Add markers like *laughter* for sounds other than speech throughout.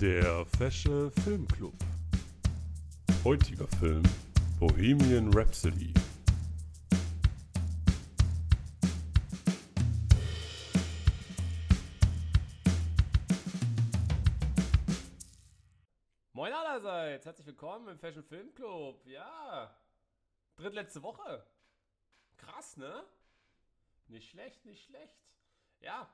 Der Fesche Filmclub. Heutiger Film Bohemian Rhapsody. Moin allerseits, herzlich willkommen im Fashion Film Club. Ja, drittletzte Woche. Krass, ne? Nicht schlecht, nicht schlecht. Ja,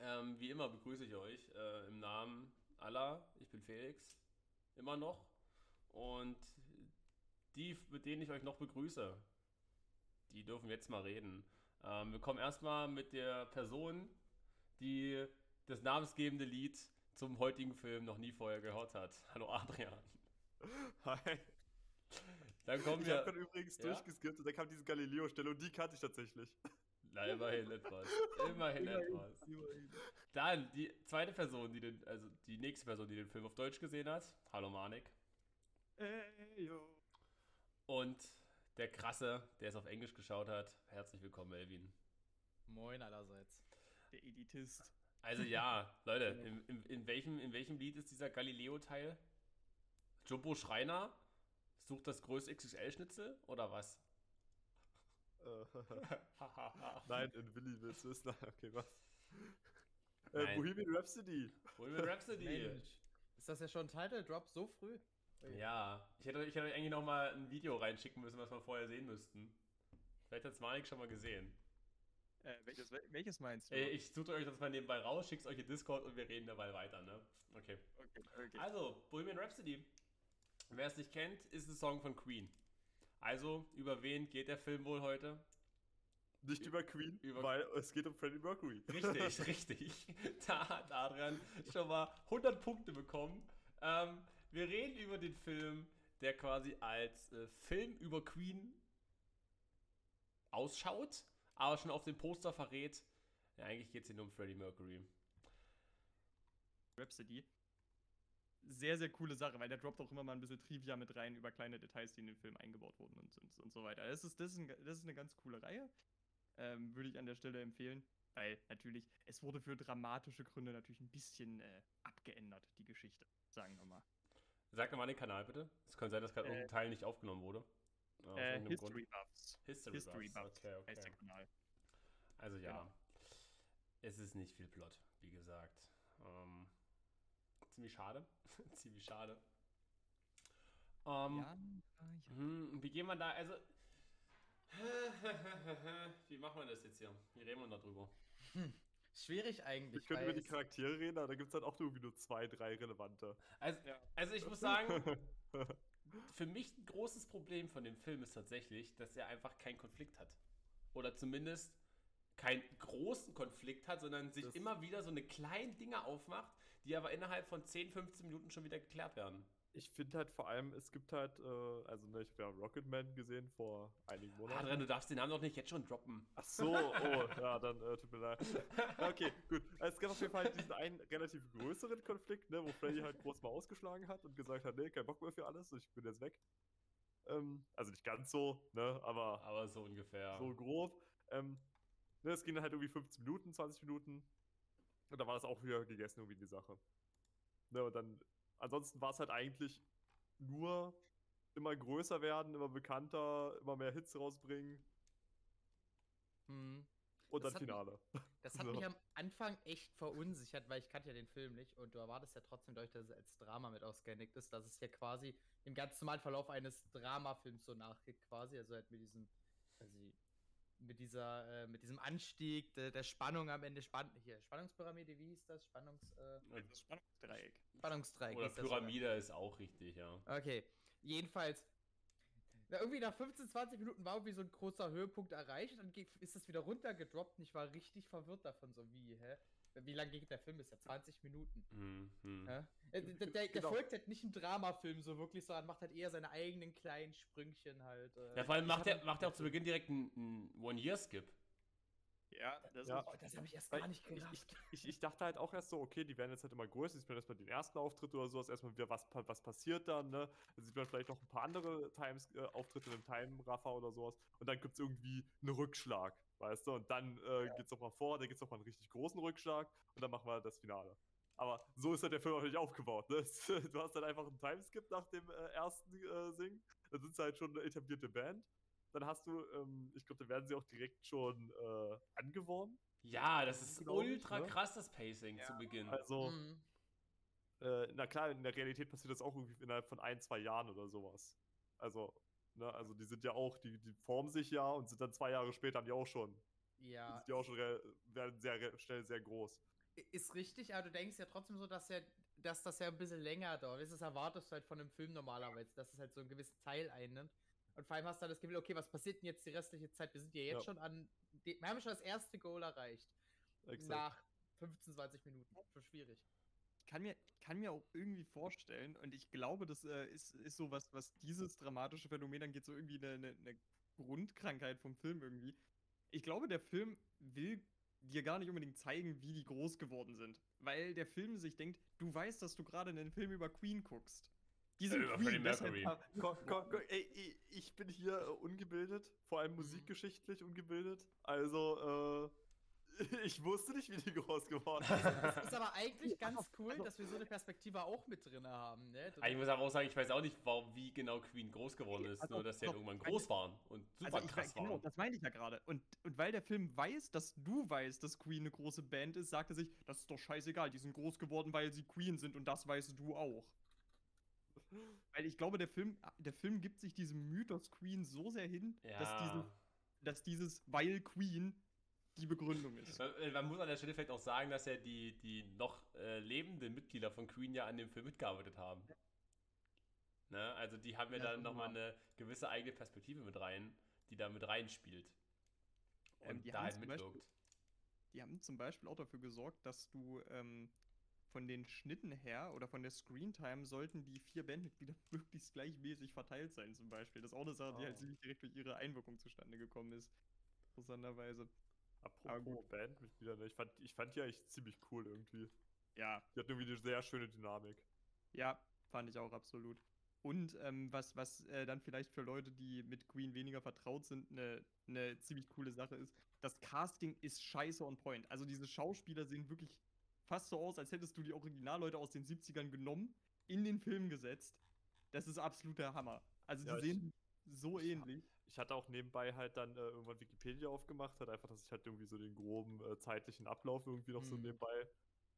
ähm, wie immer begrüße ich euch äh, im Namen aller. Ich bin Felix, immer noch. Und die, mit denen ich euch noch begrüße, die dürfen jetzt mal reden. Ähm, wir kommen erstmal mit der Person, die das namensgebende Lied zum heutigen Film noch nie vorher gehört hat. Hallo Adrian. Hi. Dann kommen Ich habe wir. übrigens Ja? durchgeskippt und da kam diese Galileo-Stelle und die kannte ich tatsächlich. Na, immerhin etwas. *laughs* Immerhin etwas. Dann die zweite Person, die den, also die nächste Person, die den Film auf Deutsch gesehen hat. Hallo Manik. Ey, yo. Und der krasse, der es auf Englisch geschaut hat. Herzlich willkommen, Melvin. Moin allerseits. Der Editist. Also ja, *laughs* Leute, in, in, in, welchem, in welchem Lied ist dieser Galileo-Teil? Jumbo Schreiner sucht das größte XXL-Schnitzel oder was? Äh, *laughs* *laughs* Nein, in Willi willst du wissen. Okay, was? Äh. Bohemian Rhapsody. Bohemian Rhapsody. Mensch. Ist das ja schon ein Title Drop so früh? Ja, ich hätte, ich hätte euch eigentlich noch mal ein Video reinschicken müssen, was wir vorher sehen müssten. Vielleicht hat es Manik schon mal gesehen. Äh, welches, welches meinst Äh, ich suche euch das mal nebenbei raus, schick's euch in Discord und wir reden dabei weiter, ne? Okay. Okay, okay. Also, Bohemian Rhapsody. Wer es nicht kennt, ist ein Song von Queen. Also, über wen geht der Film wohl heute? Nicht über Queen, über- weil es geht um Freddie Mercury. Richtig, *laughs* richtig. Da hat Adrian schon mal 100 Punkte bekommen. Ähm, wir reden über den Film, der quasi als äh, Film über Queen ausschaut, aber schon auf dem Poster verrät, ja, eigentlich geht es hier nur um Freddie Mercury. Rhapsody. Sehr, sehr coole Sache, weil der droppt auch immer mal ein bisschen Trivia mit rein über kleine Details, die in den Film eingebaut wurden und, und, und so weiter. Das ist, das, ist ein, das ist eine ganz coole Reihe. Ähm, würde ich an der Stelle empfehlen. Weil natürlich, es wurde für dramatische Gründe natürlich ein bisschen äh, abgeändert, die Geschichte, sagen wir mal. Sag doch mal den Kanal bitte. Es könnte sein, dass gerade Äh, irgendein Teil nicht aufgenommen wurde. Äh, irgendeinem Grund. History Buffs. History, History Buffs. Buffs Okay, heißt der okay. Kanal. Also ja, Genau. es ist nicht viel Plot, wie gesagt. Ähm, ziemlich schade. *laughs* ziemlich schade. Ähm, ja, ja. hm, wie gehen wir da, also... *laughs* wie machen wir das jetzt hier? Wie reden wir da drüber? Schwierig eigentlich. können weil über die Charaktere reden, aber da gibt es dann auch irgendwie nur zwei, drei relevante. Also, Ja. also ich muss sagen, *laughs* für mich ein großes Problem von dem Film ist tatsächlich, dass er einfach keinen Konflikt hat. Oder zumindest keinen großen Konflikt hat, sondern sich Das- immer wieder so eine kleinen Dinge aufmacht, die aber innerhalb von 10, 15 Minuten schon wieder geklärt werden. Ich finde halt vor allem, es gibt halt, äh, also ne, ich habe ja Rocketman gesehen vor einigen Monaten. Adrian, du darfst den Namen doch nicht jetzt schon droppen. Ach so, oh, ja, dann äh, tut mir leid. Okay, gut. Es gab auf jeden Fall diesen einen relativ größeren Konflikt, ne, wo Freddy halt groß mal ausgeschlagen hat und gesagt hat, nee, kein Bock mehr für alles, ich bin jetzt weg. Ähm, also nicht ganz so, ne, aber Aber so ungefähr. so grob. Ähm, ne, es ging dann halt irgendwie 15 Minuten, 20 Minuten. Und da war das auch wieder gegessen, irgendwie die Sache. Ne, und dann, ansonsten war es halt eigentlich nur immer größer werden, immer bekannter, immer mehr Hits rausbringen Hm. und Das dann hat mich- Finale. Das *laughs* hat So. mich am Anfang echt verunsichert, weil ich kannte ja den Film nicht und du erwartest ja trotzdem, dadurch, dass es als Drama mit ausgehändigt ist, dass es ja quasi dem ganz normalen Verlauf eines Dramafilms so nachgeht quasi, also halt mit diesem, also mit dieser, äh, mit diesem Anstieg der, der Spannung am Ende, Spann hier, Spannungspyramide, wie hieß das? Spannungs, äh, Das Spannungsdreieck. Spannungsdreieck. Oder das. Pyramide ist auch richtig, ja. Okay, jedenfalls. Na, irgendwie nach 15, 20 Minuten war irgendwie so ein großer Höhepunkt erreicht, dann geht, ist es wieder runtergedroppt und ich war richtig verwirrt davon, so wie, hä? Wie lange geht der Film? Ist ja 20 Minuten. Hm, hm. Hä? Äh, der, der, der Genau. folgt halt nicht einem Dramafilm so wirklich, sondern macht halt eher seine eigenen kleinen Sprüngchen halt. Äh. Ja, vor allem macht er, macht er auch zu Beginn direkt einen, einen One-Year-Skip. Ja, das Ja. ist. Oh, das habe ich erst gar nicht ich, gedacht. ich, ich, ich dachte halt auch erst so, okay, die werden jetzt halt immer größer, sieht man erstmal den ersten Auftritt oder sowas, erstmal wieder, was, was passiert dann, ne? Dann sieht man vielleicht noch ein paar andere Times, äh, Auftritte im Time-Raffer oder sowas und dann gibt es irgendwie einen Rückschlag, weißt du? Und dann äh, geht's noch mal vor, dann gibt's noch mal einen richtig großen Rückschlag und dann machen wir das Finale. Aber so ist halt der Film auch nicht aufgebaut. Ne? *laughs* Du hast dann einfach einen Timeskip nach dem äh, ersten äh, Singen. Dann sind sie halt schon eine etablierte Band. Dann hast du, ähm, ich glaube, da werden sie auch direkt schon äh, angeworben. Ja, das ist ich, ultra ne? krass, das Pacing Ja. zu Beginn. Also, Mhm. äh, na klar, in der Realität passiert das auch irgendwie innerhalb von ein, zwei Jahren oder sowas. Also, ne, also die sind ja auch, die, die formen sich ja und sind dann zwei Jahre später haben die auch schon, Ja, sind die auch schon re- werden sehr schnell sehr groß. ist richtig, aber du denkst ja trotzdem so, dass ja, dass das ja ein bisschen länger dauert. Das erwartest du halt von einem Film normalerweise, dass es halt so einen gewissen Teil einnimmt. Und vor allem hast du dann das Gefühl, okay, was passiert denn jetzt die restliche Zeit? Wir sind ja jetzt Ja. schon an, die, wir haben schon das erste Goal erreicht. Exakt. Nach 15, 20 Minuten. Schon schwierig. Ich kann mir, kann mir auch irgendwie vorstellen, und ich glaube, das äh, ist, ist so was, was dieses dramatische Phänomen angeht, so irgendwie eine, eine, eine Grundkrankheit vom Film irgendwie. Ich glaube, der Film will dir gar nicht unbedingt zeigen, wie die groß geworden sind. Weil der Film sich denkt, du weißt, dass du gerade einen Film über Queen guckst. Die sind Über Freddie Queen, deshalb Mercury. ha- Komm, komm, komm, ey, ich- bin hier äh, ungebildet, vor Mhm. allem musikgeschichtlich ungebildet. Also, äh, *laughs* ich wusste nicht, wie die groß geworden *laughs* sind. Das ist aber eigentlich ganz cool, also- dass wir so eine Perspektive auch mit drin haben. Ne? Du- Ich muss aber auch sagen, ich weiß auch nicht, warum, wie genau Queen groß geworden ist, Also, nur dass sie halt irgendwann meine- groß waren und super Also ich krass weiß, genau, waren. das meine ich ja gerade. Und, und weil der Film weiß, dass du weißt, dass Queen eine große Band ist, sagt er sich, das ist doch scheißegal, die sind groß geworden, weil sie Queen sind und das weißt du auch. Weil ich glaube, der Film, der Film gibt sich diesem Mythos Queen so sehr hin, dass, Ja. diese, dass dieses weil Queen die Begründung ist. Äh, Man muss an der Stelle vielleicht auch sagen, dass ja die, die noch äh, lebenden Mitglieder von Queen ja an dem Film mitgearbeitet haben. Ne? Also die haben ja, Ja, dann nochmal eine gewisse eigene Perspektive mit rein, die da mit reinspielt. Und Ähm, die da haben halt zum Beispiel- mitwirkt. Die haben zum Beispiel auch dafür gesorgt, dass du ähm, von den Schnitten her oder von der Screentime sollten die vier Bandmitglieder *laughs* möglichst gleichmäßig verteilt sein, zum Beispiel. Das ist auch eine Sache, die halt Oh. ziemlich direkt durch ihre Einwirkung zustande gekommen ist. Interessanterweise. Apropos gut. Bandmitglieder, ne? ich, fand, ich fand die eigentlich ziemlich cool irgendwie. Ja, Die hatten irgendwie eine sehr schöne Dynamik. ja, fand ich auch absolut. Und ähm, was, was äh, dann vielleicht für Leute, die mit Queen weniger vertraut sind, eine ne ziemlich coole Sache ist, das Casting ist scheiße on point. Also diese Schauspieler sehen wirklich fast so aus, als hättest du die Originalleute aus den 70ern genommen, in den Film gesetzt. Das ist absoluter Hammer. Also die Ja, sehen so ähnlich. Ich hatte auch nebenbei halt dann äh, irgendwann Wikipedia aufgemacht, halt einfach, dass ich halt irgendwie so den groben äh, zeitlichen Ablauf irgendwie noch so Mhm. nebenbei.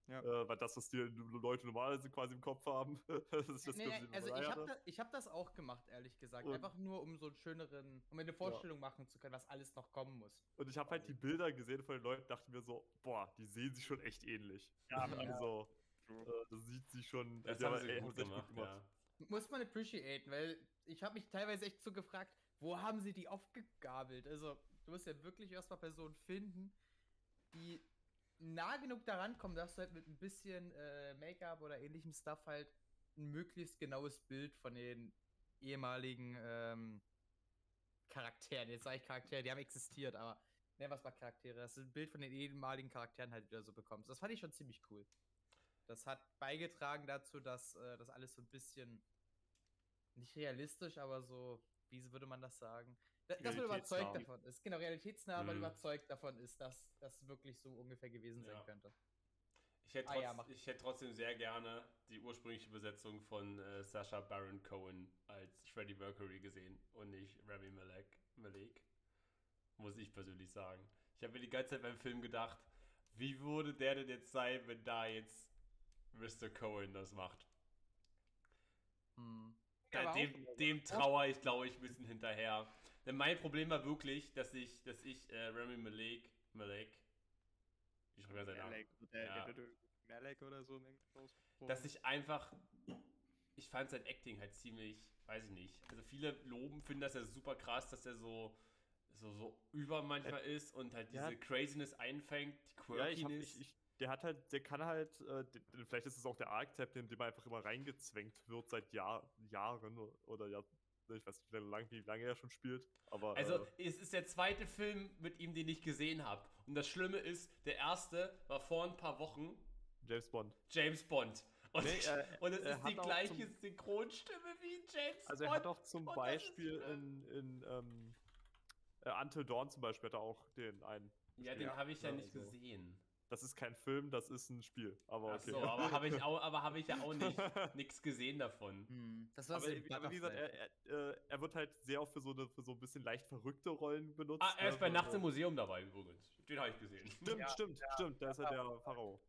Ja. Äh, weil das, was die Leute normalerweise quasi im Kopf haben, *laughs* das ist das, Nee, nee, ich also ich habe das, ich hab das auch gemacht, ehrlich gesagt. Und- Einfach nur, um so einen schöneren, um eine Vorstellung machen zu können, was alles noch kommen muss. Und ich habe halt die Bilder gesehen von den Leuten, dachte mir so, boah, die sehen sich schon echt ähnlich. Ja, also, True. äh, das sieht sie schon. Das die haben sie ey, gut haben's echt gemacht, ja. Muss man appreciaten, weil ich habe mich teilweise echt so gefragt, wo haben sie die aufgegabelt? Also, du musst ja wirklich erstmal Personen finden, die nah genug daran kommen, dass du halt mit ein bisschen äh, Make-up oder ähnlichem Stuff halt ein möglichst genaues Bild von den ehemaligen ähm, Charakteren, jetzt sage ich Charaktere, die haben existiert, aber nennen wir es Charaktere, dass du ein Bild von den ehemaligen Charakteren halt wieder so bekommst. Das fand ich schon ziemlich cool. Das hat beigetragen dazu, dass äh, das alles so ein bisschen nicht realistisch, aber so, wie würde man das sagen? Da, dass man überzeugt davon ist. Genau, realitätsnah, aber Mhm. überzeugt davon ist, dass das wirklich so ungefähr gewesen sein Ja. könnte. Ich hätte, Ah trotz, ja, ich hätte trotzdem sehr gerne die ursprüngliche Übersetzung von äh, Sasha Baron Cohen als Freddie Mercury gesehen und nicht Rami Malek. Malek. Muss ich persönlich sagen. Ich habe mir die ganze Zeit beim Film gedacht, wie würde der denn jetzt sein, wenn da jetzt Mr. Cohen das macht? Hm. Aber auch dem, dem trauere ich, glaube ich, ein bisschen hinterher. Denn mein Problem war wirklich, dass ich, dass ich äh, Rami Malek, Malek, ich schreibe ja seinen Namen. Malek, Ja. oder so dass ich einfach, ich fand sein Acting halt ziemlich, weiß ich nicht. Also viele loben, finden das ja super krass, dass er so, so, so über manchmal ist und halt diese Ja. Craziness einfängt, die Ja, ich hab, Quirkiness. ich, ich, der hat halt, der kann halt, äh, vielleicht ist es auch der Archetype, in dem er einfach immer reingezwängt wird seit Jahr, Jahren oder ja, ich weiß nicht, wie lange, wie lange er schon spielt, aber also äh, es ist der zweite Film mit ihm, den ich gesehen habe. Und das Schlimme ist, der erste war vor ein paar Wochen James Bond. James Bond. Und, Nee, äh, und es er ist die gleiche zum- Synchronstimme wie James Also Bond. er hat auch zum Beispiel äh, in, in ähm, äh, Until Dawn zum Beispiel hat er auch den einen. Ja, den habe ich ja ja, nicht also- gesehen. Das ist kein Film, das ist ein Spiel. Aber Ach okay. so, aber habe ich, auch- aber hab ich ja auch nicht *laughs* nichts gesehen davon. Hm, das war Aber, so wie- aber wie gesagt, er, er, äh, er wird halt sehr oft für so, eine, für so ein bisschen leicht verrückte Rollen benutzt. Ah, er ist bei so- Nachts im Museum dabei übrigens. Den habe ich gesehen. Stimmt, Ja, stimmt, stimmt. Da ist er der Pharao.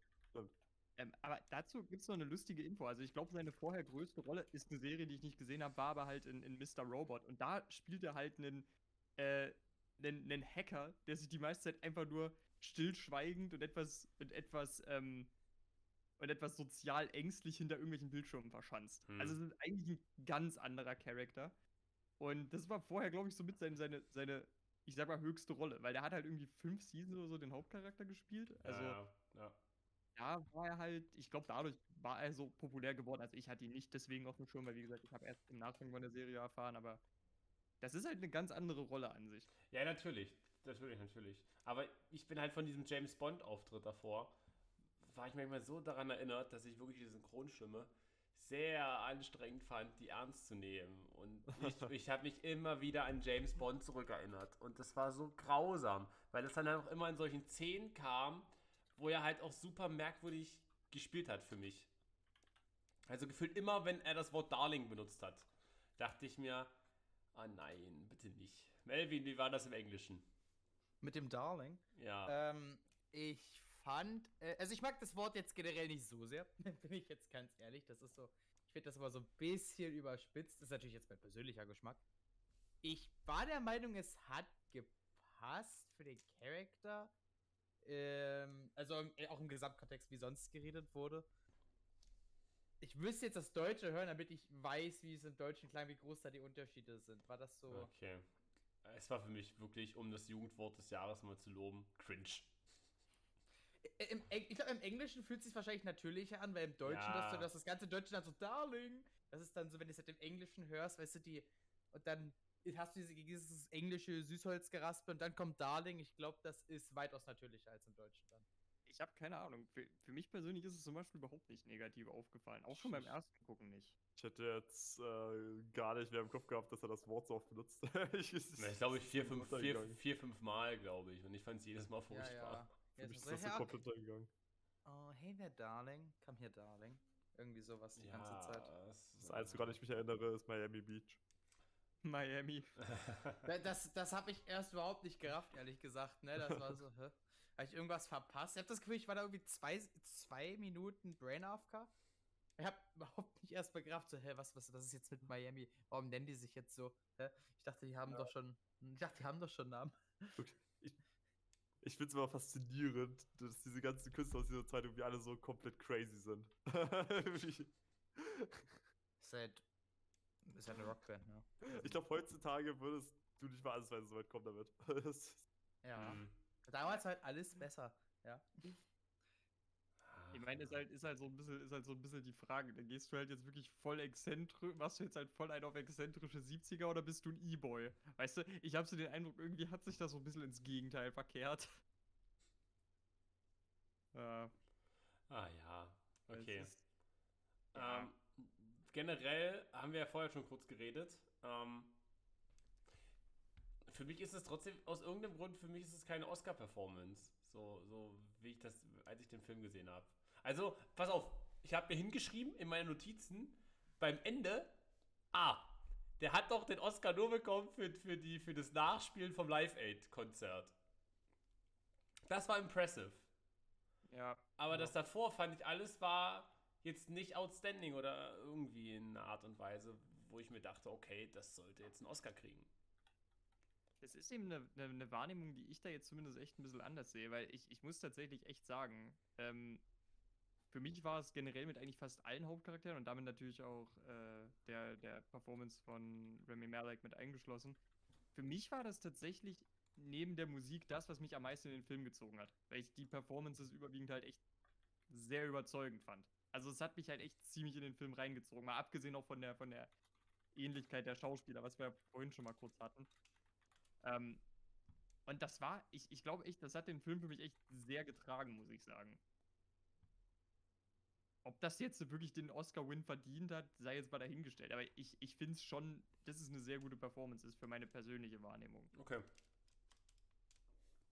Ähm, aber dazu gibt es noch eine lustige Info. Also ich glaube, seine vorher größte Rolle ist eine Serie, die ich nicht gesehen habe, war aber halt in, in Mr. Robot. Und da spielt er halt einen, äh, einen, einen Hacker, der sich die meiste Zeit einfach nur stillschweigend und etwas, und etwas, ähm, und etwas sozial ängstlich hinter irgendwelchen Bildschirmen verschanzt. Hm. Also es ist eigentlich ein ganz anderer Charakter. Und das war vorher, glaube ich, so mit seine, seine, seine, ich sag mal, höchste Rolle, weil der hat halt irgendwie fünf Seasons oder so den Hauptcharakter gespielt. Also ja, ja. da war er halt, ich glaube, dadurch war er so populär geworden. Also ich hatte ihn nicht deswegen auf dem Schirm, weil wie gesagt, ich habe erst im Nachgang von der Serie erfahren, aber das ist halt eine ganz andere Rolle an sich. Ja, natürlich. Natürlich, natürlich. Aber ich bin halt von diesem James Bond-Auftritt davor, war ich manchmal so daran erinnert, dass ich wirklich die Synchronstimme sehr anstrengend fand, die ernst zu nehmen. Und ich, *laughs* ich habe mich immer wieder an James Bond zurückerinnert. Und das war so grausam, weil das dann auch immer in solchen Szenen kam, wo er halt auch super merkwürdig gespielt hat für mich. Also gefühlt immer, wenn er das Wort Darling benutzt hat, dachte ich mir, ah nein, bitte nicht. Melvin, wie war das im Englischen? Mit dem Darling. Ja. Ähm, ich fand, äh, also ich mag das Wort jetzt generell nicht so sehr, *laughs* bin ich jetzt ganz ehrlich. Das ist so, ich finde das immer so ein bisschen überspitzt. Das ist natürlich jetzt mein persönlicher Geschmack. Ich war der Meinung, es hat gepasst für den Charakter. Ähm, also äh, auch im Gesamtkontext, wie sonst geredet wurde. Ich müsste jetzt das Deutsche hören, damit ich weiß, wie es im Deutschen klang, wie groß da die Unterschiede sind. War das so? Okay. Es war für mich wirklich, um das Jugendwort des Jahres mal zu loben, cringe. Ich glaube, im Englischen fühlt es sich wahrscheinlich natürlicher an, weil im Deutschen, Ja. dass du dass das ganze Deutsche dann so, Darling. Das ist dann so, wenn du es halt im Englischen hörst, weißt du, die. Und dann hast du diese, dieses englische Süßholzgeraspel und dann kommt Darling. Ich glaube, das ist weitaus natürlicher als im Deutschen dann. Ich habe keine Ahnung. Für, für mich persönlich ist es zum Beispiel überhaupt nicht negativ aufgefallen. Auch schon beim ersten Gucken nicht. Ich hätte jetzt äh, gar nicht mehr im Kopf gehabt, dass er das Wort so oft benutzt. *laughs* ich Na, ich glaube, ich vier, fünf, vier, vier, fünf Mal, glaube ich. Und ich fand es jedes Mal Ja, furchtbar. ja. Für ja mich ist das so komplett untergegangen. oh, hey there, Darling. Come here, Darling. Irgendwie sowas die ganze Zeit. es- Das Einzige, woran ich mich erinnere, ist Miami Beach. Miami. *laughs* Da- Das, das habe ich erst überhaupt nicht gerafft, ehrlich gesagt. Ne? Das war so, hä? Habe ich irgendwas verpasst? Ich habe das Gefühl, ich war da irgendwie zwei, zwei Minuten Brain AFK. Ich habe *laughs* überhaupt nicht erst mal gerafft, so, hä, was, was, was ist jetzt mit Miami? Warum nennen die sich jetzt so? Hä? Ich dachte, die haben doch schon, ich dachte, die haben doch schon Namen. *laughs* Ich finde es immer faszinierend, dass diese ganzen Künstler aus dieser Zeit irgendwie alle so komplett crazy sind. Wie- *laughs* Ist halt, ist halt eine Rockband, ja. ich glaube, heutzutage würdest du nicht mal ansatzweise so weit kommen damit. Ja. Mhm. Damals halt alles besser, ja. Ich meine, ist halt, ist halt so ein bisschen, ist halt so ein bisschen die Frage. Da gehst du halt jetzt wirklich voll exzentrisch, machst du jetzt halt voll ein auf exzentrische 70er oder bist du ein E-Boy? Weißt du, ich habe so den Eindruck, irgendwie hat sich das so ein bisschen ins Gegenteil verkehrt. *laughs* Äh, Ah ja, okay. ist- ja. Ähm, generell haben wir ja vorher schon kurz geredet. Ähm, für mich ist es trotzdem, aus irgendeinem Grund, für mich ist es keine Oscar-Performance. So, so wie ich das, als ich den Film gesehen habe. Also, pass auf, ich habe mir hingeschrieben in meinen Notizen, beim Ende, ah, der hat doch den Oscar nur bekommen für, für, die, für das Nachspielen vom Live Aid-Konzert. Das war impressive. ja, Aber Ja. das davor fand ich alles war jetzt nicht outstanding oder irgendwie in einer Art und Weise, wo ich mir dachte, okay, das sollte jetzt einen Oscar kriegen. Es ist eben eine, eine, eine Wahrnehmung, die ich da jetzt zumindest echt ein bisschen anders sehe, weil ich, ich muss tatsächlich echt sagen, ähm, für mich war es generell mit eigentlich fast allen Hauptcharakteren und damit natürlich auch äh, der, der Performance von Remy Malek mit eingeschlossen. Für mich war das tatsächlich neben der Musik das, was mich am meisten in den Film gezogen hat, weil ich die Performances überwiegend halt echt sehr überzeugend fand. Also es hat mich halt echt ziemlich in den Film reingezogen, mal abgesehen auch von der, von der Ähnlichkeit der Schauspieler, was wir ja vorhin schon mal kurz hatten. Ähm, und das war, ich, ich glaube echt, das hat den Film für mich echt sehr getragen, muss ich sagen. Ob das jetzt wirklich den Oscar-Win verdient hat, sei jetzt mal dahingestellt. Aber ich, ich finde es schon, dass es eine sehr gute Performance ist für meine persönliche Wahrnehmung. Okay.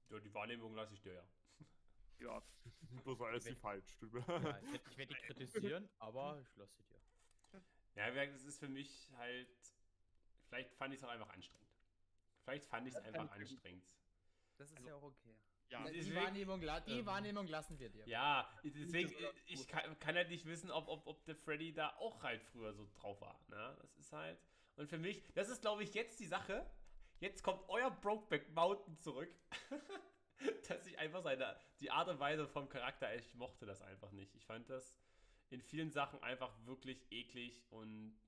Ja, die Wahrnehmung lasse ich dir ja. *laughs* Ja, bloß weil es die falsch stimmt. Ja, ich werde werd die kritisieren, aber ich lasse sie dir. Ja, wie gesagt, das ist für mich halt. Vielleicht fand ich es auch einfach anstrengend. Vielleicht fand ich es kann einfach gut- anstrengend. Das ist Also- ja auch okay. Ja, die ist Wahrnehmung, die ähm, Wahrnehmung lassen wir dir. Ja, deswegen, ich kann, kann halt nicht wissen, ob, ob, ob der Freddy da auch halt früher so drauf war. Ne? Das ist halt. Und für mich, das ist glaube ich jetzt die Sache. Jetzt kommt euer Brokeback Mountain zurück. *laughs* dass ich einfach seine, die Art und Weise vom Charakter, ich mochte das einfach nicht. Ich fand das in vielen Sachen einfach wirklich eklig und.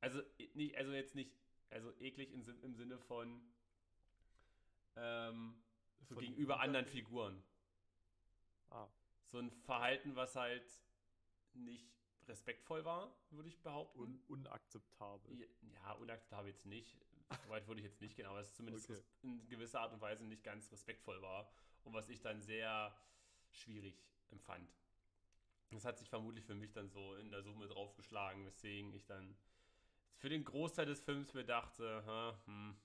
Also, nicht, also jetzt nicht, also eklig im, Sin- im Sinne von. Ähm, so Von gegenüber anderen Figuren Ah, so ein Verhalten, was halt nicht respektvoll war, würde ich behaupten. un unakzeptabel. Ja, ja, unakzeptabel jetzt nicht. So weit würde ich jetzt nicht gehen, aber es zumindest Okay. in gewisser Art und Weise nicht ganz respektvoll war und was ich dann sehr schwierig empfand. Das hat sich vermutlich für mich dann so in der Summe draufgeschlagen, weswegen ich dann für den Großteil des Films mir dachte, "Hä, hm,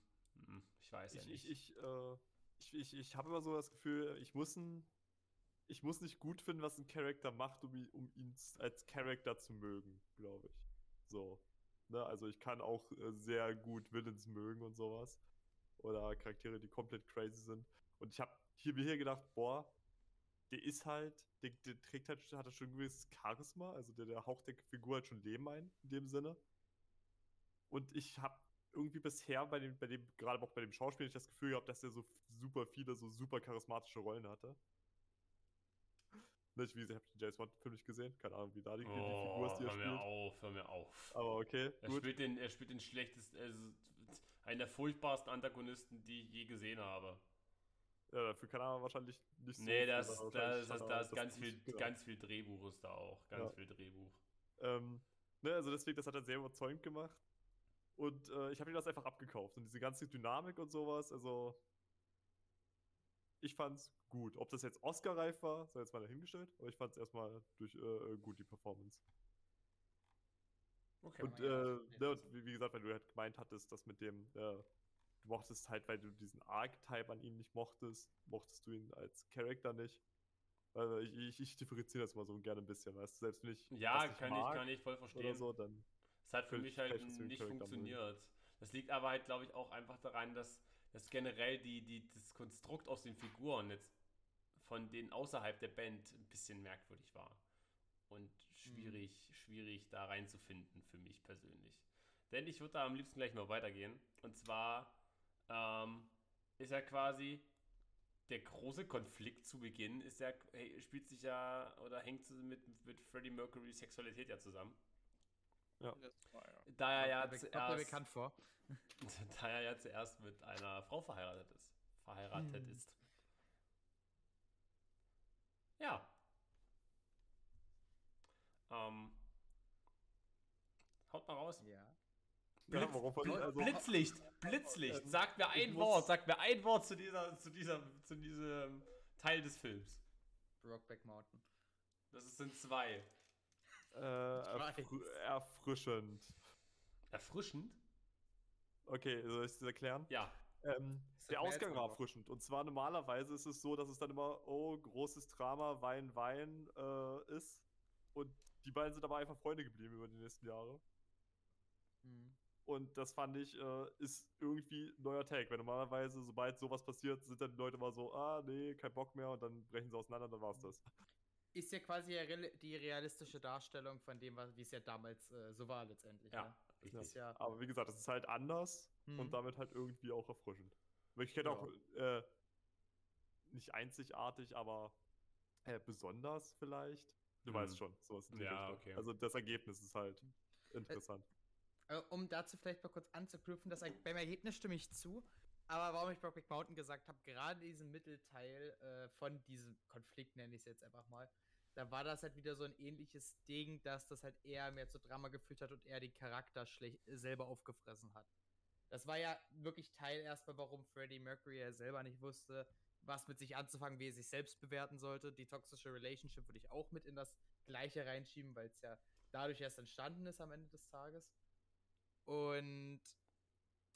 hm, ich weiß ja Ich, nicht. ich, ich, äh, ich, ich, ich habe immer so das Gefühl, ich muss, ein, ich muss nicht gut finden, was ein Charakter macht, um, ihn- um ihn als Charakter zu mögen, glaube ich. So. Ne? Also ich kann auch äh, sehr gut Villains mögen und sowas. Oder Charaktere, die komplett crazy sind. Und ich habe hier mir hier gedacht, boah, der ist halt, der, der trägt halt, hat er schon ein gewisses Charisma, also der, der haucht der Figur halt schon Leben ein, in dem Sinne. Und ich habe irgendwie bisher bei dem, bei dem, gerade auch bei dem Schauspiel, nicht das Gefühl gehabt, dass er so super viele, so super charismatische Rollen hatte. Nicht, wie gesagt, ich habe den James Bond-Film nicht gesehen. Keine Ahnung, wie da die, die Figur ist, die oh, er hör mir spielt. auf, hör mir auf. Aber okay, Er gut. spielt, den, er spielt den schlechtesten, also einen der furchtbarsten Antagonisten, die ich je gesehen habe. Ja, dafür kann er wahrscheinlich nicht so nee, viel, das, ist, hat das, er da ist das ganz viel, genau. ganz viel Drehbuch ist da auch. Ganz Ja. viel Drehbuch. Ähm, ne, also deswegen, das hat er sehr überzeugend gemacht. Und äh, ich habe ihm das einfach abgekauft. Und diese ganze Dynamik und sowas, also. Ich fand's gut. Ob das jetzt Oscar-reif war, sei jetzt mal dahingestellt, aber ich fand's erstmal durch äh, gut, die Performance. Okay. Und, ja äh, ne, und wissen. wie, wie gesagt, weil du halt gemeint hattest, dass mit dem, äh, du mochtest halt, weil du diesen Archetype an ihm nicht mochtest, mochtest du ihn als Charakter nicht. Weil ich, ich, ich differenziere das mal so gerne ein bisschen, weißt du, selbst wenn ich ja, kann ich, kann ich voll oder verstehen. so, dann Es hat für Könnte mich ich halt nicht funktioniert. Das liegt aber halt, glaube ich, auch einfach daran, dass, dass generell die, die, das Konstrukt aus den Figuren jetzt von denen außerhalb der Band ein bisschen merkwürdig war. Und schwierig, schwierig da reinzufinden für mich persönlich. Denn ich würde da am liebsten gleich mal weitergehen. Und zwar ähm, ist ja quasi der große Konflikt zu Beginn, ist ja, spielt sich ja oder hängt mit, mit Freddie Mercury Sexualität ja zusammen. Ja. Da er ja zuerst, bekannt vor. *laughs* da er ja zuerst mit einer Frau verheiratet ist. Verheiratet Hm. ist. Ja. Ähm. Haut mal raus. Ja. Ja, Blitz- Bl- also- Blitzlicht, *laughs* Blitzlicht. Ähm, Sagt mir ein Wort, sagt mir ein Wort zu dieser, zu dieser, zu diesem Teil des Films. Brokeback Mountain. Das sind zwei. Äh, erfr erfrischend. Erfrischend? Okay, soll ich das erklären? Ja. Ähm, der Ausgang war erfrischend. Und zwar normalerweise ist es so, dass es dann immer, oh, großes Drama, Wein, Wein äh, ist. Und die beiden sind aber einfach Freunde geblieben über die nächsten Jahre. Mhm. Und das fand ich, äh, ist irgendwie ein neuer Tag. Weil normalerweise, sobald sowas passiert, sind dann die Leute immer so, ah, nee, kein Bock mehr. Und dann brechen sie auseinander, dann war's das. Ist ja quasi die realistische Darstellung von dem, was- wie es ja damals äh, so war letztendlich. Ja, ne? Ja. Aber wie gesagt, das ist halt anders Mhm. und damit halt irgendwie auch erfrischend. Weil Ich kenne Ja. auch äh, nicht einzigartig, aber äh, besonders vielleicht. Du Mhm. weißt schon, sowas in Ja, Richtung. okay. Also das Ergebnis ist halt interessant. Äh, um dazu vielleicht mal kurz anzuknüpfen, das beim Ergebnis stimme ich zu. Aber warum ich Brokeback Mountain gesagt habe, gerade diesen Mittelteil äh, von diesem Konflikt, nenne ich es jetzt einfach mal, da war das halt wieder so ein ähnliches Ding, dass das halt eher mehr zu Drama geführt hat und er den Charakter selber aufgefressen hat. Das war ja wirklich Teil erstmal, warum Freddie Mercury ja selber nicht wusste, was mit sich anzufangen, wie er sich selbst bewerten sollte. Die toxische Relationship würde ich auch mit in das Gleiche reinschieben, weil es ja dadurch erst entstanden ist am Ende des Tages. Und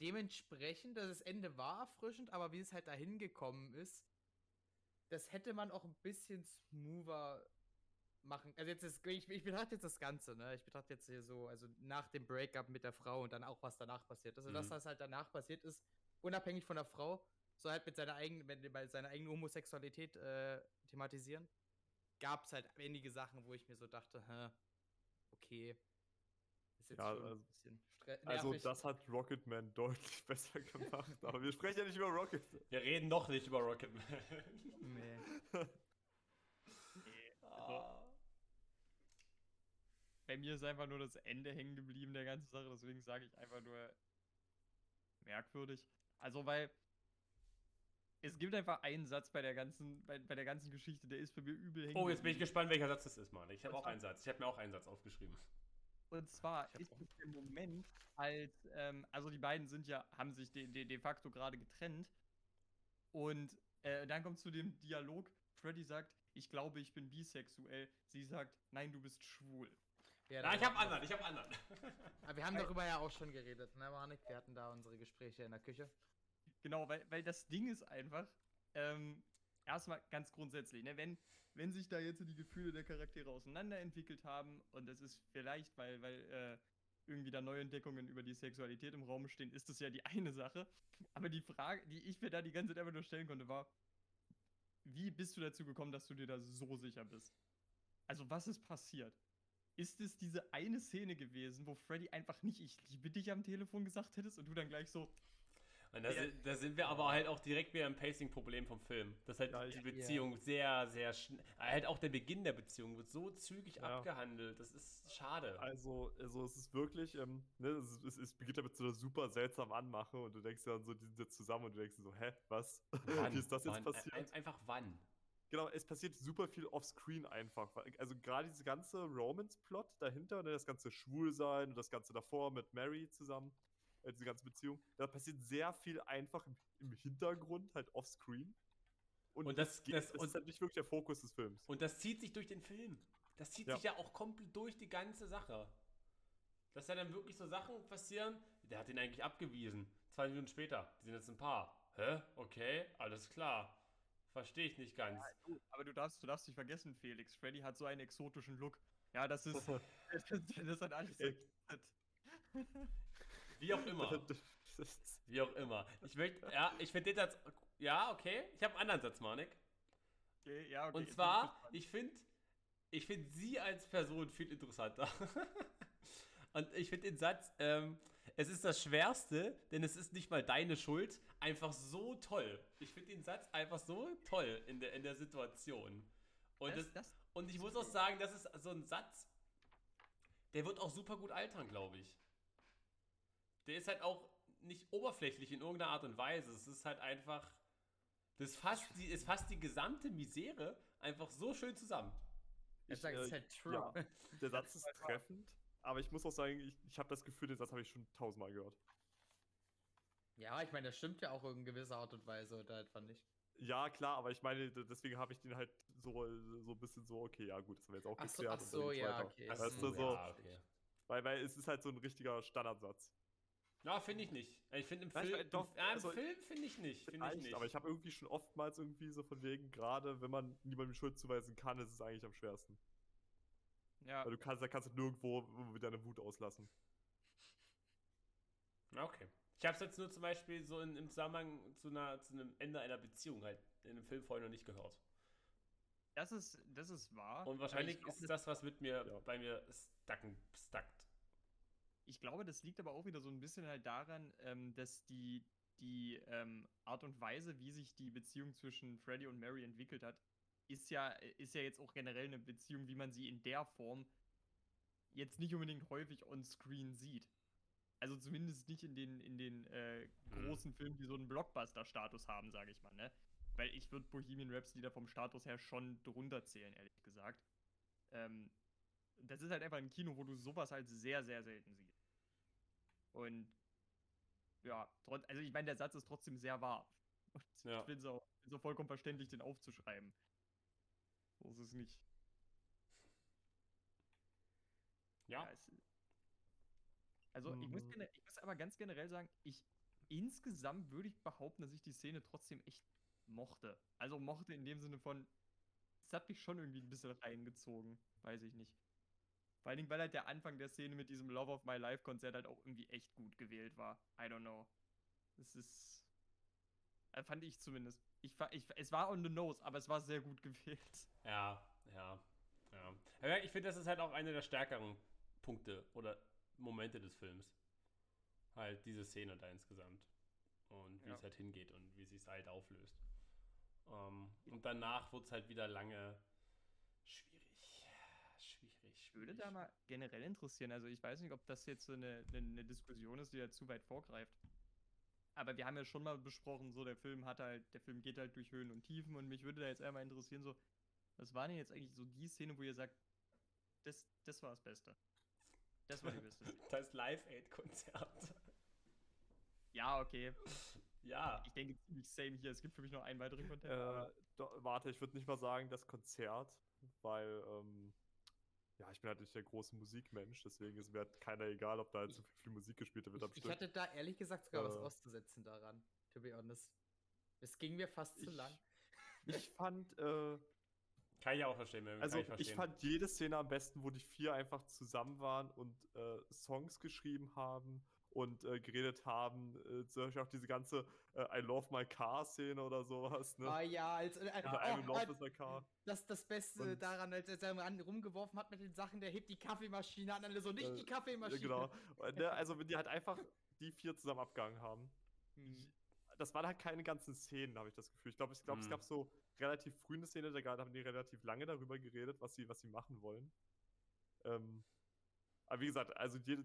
dementsprechend, dass das Ende war erfrischend, aber wie es halt dahin gekommen ist, das hätte man auch ein bisschen smoother machen. Also jetzt ist, ich, ich betrachte jetzt das Ganze, ne? Ich betrachte jetzt hier so, also nach dem Breakup mit der Frau und dann auch, was danach passiert. Also das, Mhm. was halt danach passiert ist, unabhängig von der Frau, so halt mit seiner eigenen, mit, mit seiner eigenen Homosexualität äh, thematisieren, gab es halt einige Sachen, wo ich mir so dachte, hä, okay. Jetzt Ja, schon also- ein bisschen Also nervig. das hat Rocketman deutlich *laughs* besser gemacht. Aber wir sprechen ja nicht über Rocket. Wir reden noch nicht über Rocketman. Nee. *laughs* Ah. Bei mir ist einfach nur das Ende hängen geblieben der ganzen Sache, deswegen sage ich einfach nur merkwürdig. Also, weil es gibt einfach einen Satz bei der ganzen, bei, bei der ganzen Geschichte, der ist bei mir übel hängen Oh, jetzt bin ich gespannt, welcher Satz das ist, Mann. Ich habe Und auch einen Satz. Ich habe mir auch einen Satz aufgeschrieben. Und zwar Ich hab ist es der Moment, als, ähm, also die beiden sind ja, haben sich de, de, de facto gerade getrennt. Und äh, dann kommt zu dem Dialog, Freddy sagt, ich glaube, ich bin bisexuell. Sie sagt, nein, du bist schwul. Ja, Na, da- ich habe anderen, ich habe anderen. *laughs* Aber wir haben darüber ja auch schon geredet, ne, Manik? Wir hatten da unsere Gespräche in der Küche. Genau, weil, weil das Ding ist einfach, ähm, erstmal ganz grundsätzlich, ne, wenn, wenn sich da jetzt die Gefühle der Charaktere auseinanderentwickelt haben und das ist vielleicht, weil, weil äh, irgendwie da Neuentdeckungen über die Sexualität im Raum stehen, ist das ja die *laughs* eine Sache. Aber die Frage, die ich mir da die ganze Zeit einfach nur stellen konnte, war, wie bist du dazu gekommen, dass du dir da so sicher bist? Also, was ist passiert? Ist es diese eine Szene gewesen, wo Freddy einfach nicht ich liebe dich am Telefon gesagt hättest und du dann gleich so, Und da, Ja. sind, da sind wir aber halt auch direkt wieder im Pacing-Problem vom Film. Dass halt Ja, die Beziehung sehr, sehr schnell. Halt auch der Beginn der Beziehung wird so zügig abgehandelt. Das ist schade. Also, also es ist wirklich, ähm, ne, es, es, es beginnt damit so einer super seltsamen Anmache und du denkst dann so, die sind jetzt zusammen und du denkst so, hä, was? *laughs* Wann? Wie ist das jetzt Wann? passiert? Ein, einfach wann? Genau, es passiert super viel offscreen einfach. Also gerade diese ganze Romance-Plot dahinter, ne, das ganze Schwulsein und das ganze davor mit Mary zusammen, äh, diese ganze Beziehung, da passiert sehr viel einfach im, im Hintergrund, halt offscreen. Und, Und das- geht, das- und- ist halt nicht wirklich der Fokus des Films. Und das zieht sich durch den Film. Das zieht Ja. sich ja auch komplett durch die ganze Sache. Dass da dann wirklich so Sachen passieren, der hat ihn eigentlich abgewiesen. Zwei Minuten später, die sind jetzt ein Paar. Hä? Okay, alles klar. Verstehe ich nicht ganz. Du, aber du darfst, du darfst nicht vergessen, Felix. Freddy hat so einen exotischen Look. Ja, das ist. *laughs* *laughs* das, das hat alles. Wie auch immer. *laughs* Wie auch immer. Ich möchte, ja, ich finde den Satz, ja, okay. Ich habe einen anderen Satz, Manik. Okay, ja, okay, Und zwar, ich finde, ich finde sie als Person viel interessanter. *laughs* Und ich finde den Satz, ähm, es ist das Schwerste, denn es ist nicht mal deine Schuld, einfach so toll. Ich finde den Satz einfach so toll in der, in der Situation. Und, das, das, das, und ich muss auch sagen, das ist so ein Satz, der wird auch super gut altern, glaube ich. Der ist halt auch nicht oberflächlich in irgendeiner Art und Weise. Es ist halt einfach, das fasst die, es fasst die gesamte Misere einfach so schön zusammen. Ich sage, es ist äh, halt true. ja. *laughs* Der Satz ist treffend, aber ich muss auch sagen, ich, ich habe das Gefühl, den Satz habe ich schon tausendmal gehört. Ja, ich meine, das stimmt ja auch in gewisser Art und Weise, oder halt fand ich. Ja, klar, aber ich meine, deswegen habe ich den halt so, so ein bisschen so, okay, ja gut, das haben wir jetzt auch Ach so, geklärt. ach und dann so, ja, weiter. okay. Ach Weißt so, du, so, ja, okay. weil, weil es ist halt so ein richtiger Standardsatz. Ja, finde ich nicht. Ich finde im Nein, ich Film, doch, im, ja, im also- Film finde ich nicht. Finde ich nicht. aber ich habe irgendwie schon oftmals irgendwie so von wegen, gerade wenn man niemandem Schuld zuweisen kann, ist es eigentlich am schwersten. ja, Weil du kannst, da kannst du nirgendwo deine Wut auslassen. Okay. Ich habe es jetzt nur zum Beispiel so in, im Zusammenhang zu, einer, zu einem Ende einer Beziehung halt in einem Film vorher noch nicht gehört. das ist, das ist wahr. Und wahrscheinlich glaub, ist das, was mit mir Ja. bei mir stacken, stackt. Ich glaube, das liegt aber auch wieder so ein bisschen halt daran, ähm, dass die, die ähm, Art und Weise, wie sich die Beziehung zwischen Freddy und Mary entwickelt hat, ist ja, ist ja jetzt auch generell eine Beziehung, wie man sie in der Form jetzt nicht unbedingt häufig on screen sieht. Also zumindest nicht in den, in den äh, Mhm. großen Filmen, die so einen Blockbuster-Status haben, sage ich mal, ne? Weil ich würde Bohemian Rhapsody da vom Status her schon drunter zählen, ehrlich gesagt. Ähm, das ist halt einfach ein Kino, wo du sowas halt sehr, sehr selten siehst. Und ja, trotz, also ich meine, der Satz ist trotzdem sehr wahr. *laughs* Und Ja. ich finde es auch vollkommen verständlich, den aufzuschreiben. So ist es nicht. Ja. es, also ich, muss Mhm. gene- ich muss aber ganz generell sagen, ich insgesamt würde ich behaupten, dass ich die Szene trotzdem echt mochte. Also mochte in dem Sinne von, es hat mich schon irgendwie ein bisschen reingezogen, weiß ich nicht. Vor allen Dingen, weil halt der Anfang der Szene mit diesem Love of My Life Konzert halt auch irgendwie echt gut gewählt war. I don't know. Es ist. Äh, fand ich zumindest. Ich, ich, es war on the nose, aber es war sehr gut *laughs* gewählt. Ja, ja, ja. Aber ich finde, das ist halt auch einer der stärkeren Punkte oder Momente des Films. Halt diese Szene da insgesamt. Und wie Ja. es halt hingeht und wie sich halt auflöst. Ähm, und danach wird es halt wieder lange. Schwierig, Ich würde da mal generell interessieren. Also ich weiß nicht, ob das jetzt so eine, eine, eine Diskussion ist, die da zu weit vorgreift. Aber wir haben ja schon mal besprochen, so der Film hat halt, der Film geht halt durch Höhen und Tiefen und mich würde da jetzt einmal interessieren, so, was war denn jetzt eigentlich so die Szene, wo ihr sagt, das, das war das Beste. Das war die beste. Szene. *laughs* Das Live-Aid-Konzert. ja, okay. Ja. Ich denke ziemlich same hier. Es gibt für mich noch einen weiteren aber- Äh, warte, ich würde nicht mal sagen, das Konzert, weil, ähm, ja, ich bin halt nicht der große Musikmensch, deswegen ist mir halt keiner egal, ob da halt so viel Musik gespielt wird am Ich, ich hatte da ehrlich gesagt sogar was Äh. auszusetzen daran, to be honest. Es ging mir fast zu Ich- lang. Ich *laughs* fand, äh, Kann ich auch verstehen. kann also ich, ich, verstehen. fand jede Szene am besten, wo die vier einfach zusammen waren und äh, Songs geschrieben haben und äh, geredet haben. Äh, zum Beispiel auch diese ganze äh, I Love My Car Szene oder sowas. Ne? Ah ja, als, äh, äh, oh, love äh, my car. das, das Beste Und- daran, als er rumgeworfen hat mit den Sachen, der hebt die Kaffeemaschine an, alle so nicht Äh, die Ja, Kaffeemaschine. genau. *laughs* Und, ne, also wenn die halt einfach die vier zusammen abgegangen haben. Hm. das waren halt keine ganzen Szenen, habe ich das Gefühl. Ich glaube, ich glaub, es Mhm. gab so relativ früh eine Szene, da haben die relativ lange darüber geredet, was sie, was sie machen wollen. Ähm, aber wie gesagt, also jede,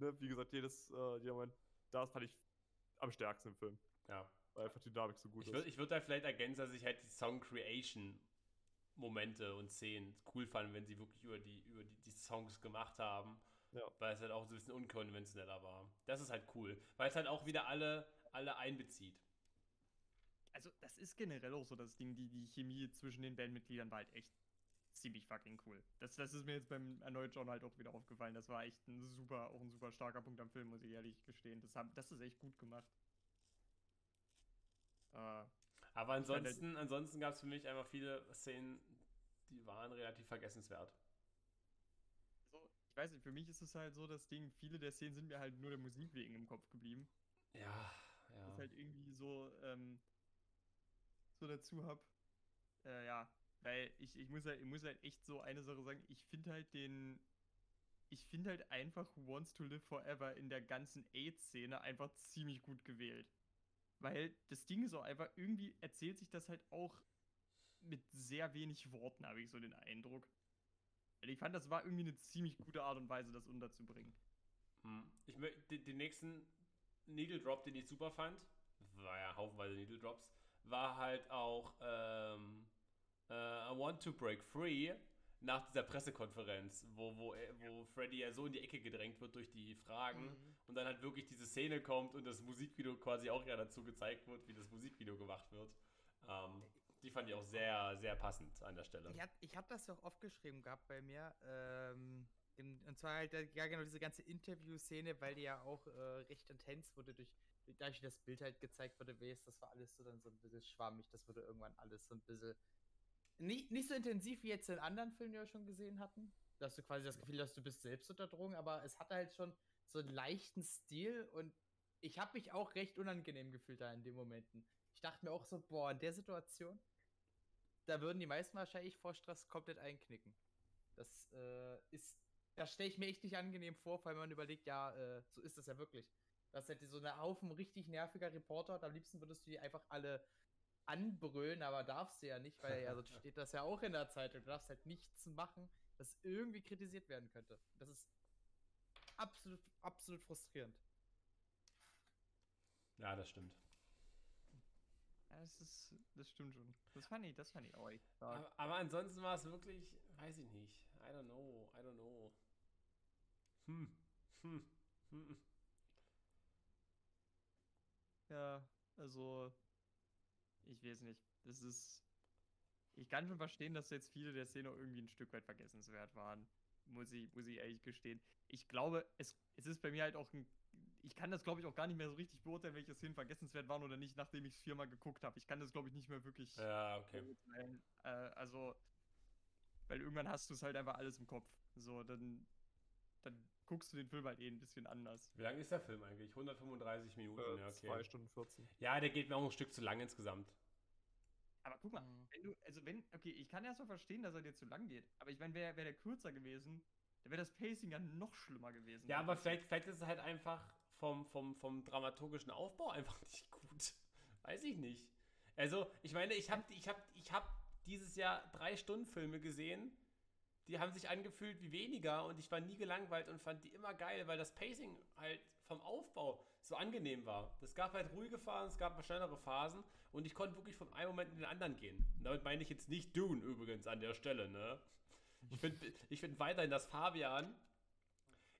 ne, wie gesagt, jedes, äh, jeder Moment, das fand ich am stärksten im Film, ja. weil einfach die Dynamik so gut Ich würde ist. ich würd da vielleicht ergänzen, dass ich halt die Song Creation Momente und Szenen cool fand, wenn sie wirklich über die, über die, die Songs gemacht haben. Ja. Weil es halt auch so ein bisschen unkonventioneller war. Das ist halt cool. Weil es halt auch wieder alle, alle einbezieht. Also, das ist generell auch so das Ding, die, die Chemie zwischen den Bandmitgliedern war halt echt ziemlich fucking cool. Das, das ist mir jetzt beim erneut John halt auch wieder aufgefallen. Das war echt ein super, auch ein super starker Punkt am Film, muss ich ehrlich gestehen. Das, haben, das ist echt gut gemacht. Äh, Aber ansonsten, ansonsten gab es für mich einfach viele Szenen, die waren relativ vergessenswert. so, ich weiß nicht, für mich ist es halt so das Ding, viele der Szenen sind mir halt nur der Musik wegen im Kopf geblieben. Ja, Das ja. halt irgendwie so, ähm, so dazu hab. Äh, ja, weil ich, ich, muss halt, ich muss halt echt so eine Sache sagen, ich finde halt den. Ich finde halt einfach Who Wants to Live Forever in der ganzen AIDS-Szene einfach ziemlich gut gewählt. Weil das Ding ist auch einfach, irgendwie erzählt sich das halt auch mit sehr wenig Worten, habe ich so den Eindruck. Weil ich fand, das war irgendwie eine ziemlich gute Art und Weise, das unterzubringen. Hm. Ich mö- den, den nächsten Needle Drop, den ich super fand, war ja haufenweise Needle Drops, war halt auch ähm, äh, I Want to Break Free nach dieser Pressekonferenz, wo, wo, er- wo Freddy ja so in die Ecke gedrängt wird durch die Fragen Mhm. und dann halt wirklich diese Szene kommt und das Musikvideo quasi auch ja dazu gezeigt wird, wie das Musikvideo gemacht wird. Ähm, die fand ich auch sehr, sehr passend an der Stelle. Ich, ich hatte das ja auch aufgeschrieben gehabt bei mir. Ähm, und zwar halt, äh, ja genau, diese ganze Interview-Szene, weil die ja auch äh, recht intens wurde, durch, dadurch, wie das Bild halt gezeigt wurde, wie es, das war alles so dann so ein bisschen schwammig, das wurde irgendwann alles so ein bisschen. Nicht, nicht so intensiv wie jetzt in anderen Filmen, die wir schon gesehen hatten. Da hast du quasi das Gefühl, dass du bist selbst unter Drogen, aber es hatte halt schon so einen leichten Stil und ich habe mich auch recht unangenehm gefühlt da in den Momenten. Ich dachte mir auch so, boah, in der Situation, da würden die meisten wahrscheinlich vor Stress komplett einknicken. Das äh, ist, das stelle ich mir echt nicht angenehm vor, wenn man überlegt, ja, äh, so ist das ja wirklich. Das hätte so eine Haufen richtig nerviger Reporter, und am liebsten würdest du die einfach alle anbrüllen, aber darfst du ja nicht, weil ja, sonst *laughs* steht das ja auch in der Zeitung. Du darfst halt nichts machen, das irgendwie kritisiert werden könnte. Das ist absolut, absolut frustrierend. Ja, das stimmt. Ja, das ist, das stimmt schon. Das fand ich, das fand ich auch echt. Aber, aber ansonsten war es wirklich, weiß ich nicht. I don't know, I don't know. Hm. Hm. Hm. Ja, also, ich weiß nicht. Das ist. Ich kann schon verstehen, dass jetzt viele der Szene irgendwie ein Stück weit vergessenswert waren. Muss ich, muss ich ehrlich gestehen. Ich glaube, es, es ist bei mir halt auch ein. ich kann das, glaube ich, auch gar nicht mehr so richtig beurteilen, welche Szenen vergessenswert waren oder nicht, nachdem ich es viermal geguckt habe. Ich kann das, glaube ich, nicht mehr wirklich Ja, okay. beurteilen. Äh, also, weil irgendwann hast du es halt einfach alles im Kopf. So, dann, dann guckst du den Film halt eh ein bisschen anders. Wie lang ist der Film eigentlich? 135 Minuten, Äh, ja, okay. 2 Stunden 14. Ja, der geht mir auch ein Stück zu lang insgesamt. Aber guck mal, Mhm. wenn du, also wenn, okay, ich kann erst mal verstehen, dass er dir zu lang geht. Aber ich meine, wäre wär der kürzer gewesen, dann wäre das Pacing ja noch schlimmer gewesen. Ja, aber vielleicht, vielleicht ist es halt einfach vom, vom, vom dramaturgischen Aufbau *laughs* einfach nicht gut. Weiß ich nicht. Also, ich meine, ich habe ich hab, ich hab dieses Jahr drei Stunden Filme gesehen, die haben sich angefühlt wie weniger und ich war nie gelangweilt und fand die immer geil, weil das Pacing halt vom Aufbau so angenehm war. Es gab halt ruhige Phasen, es gab schnellere Phasen und ich konnte wirklich von einem Moment in den anderen gehen. Und damit meine ich jetzt nicht Dune übrigens an der Stelle, ne? Ich finde ich find weiterhin, dass Fabian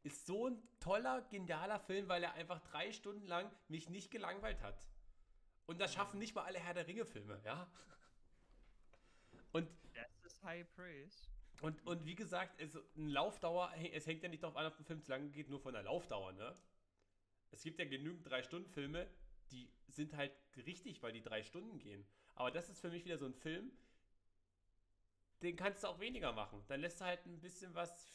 ist so ein toller, genialer Film, weil er einfach drei Stunden lang mich nicht gelangweilt hat. Und das schaffen nicht mal alle Herr der Ringe-Filme, ja? Und, Das ist High Praise. Und, und wie gesagt, also eine Laufdauer, es hängt ja nicht darauf an, ob ein Film zu lange geht, nur von der Laufdauer, ne? Es gibt ja genügend Drei-Stunden-Filme, die sind halt richtig, weil die drei Stunden gehen. Aber das ist für mich wieder so ein Film, den kannst du auch weniger machen. Dann lässt du halt ein bisschen was,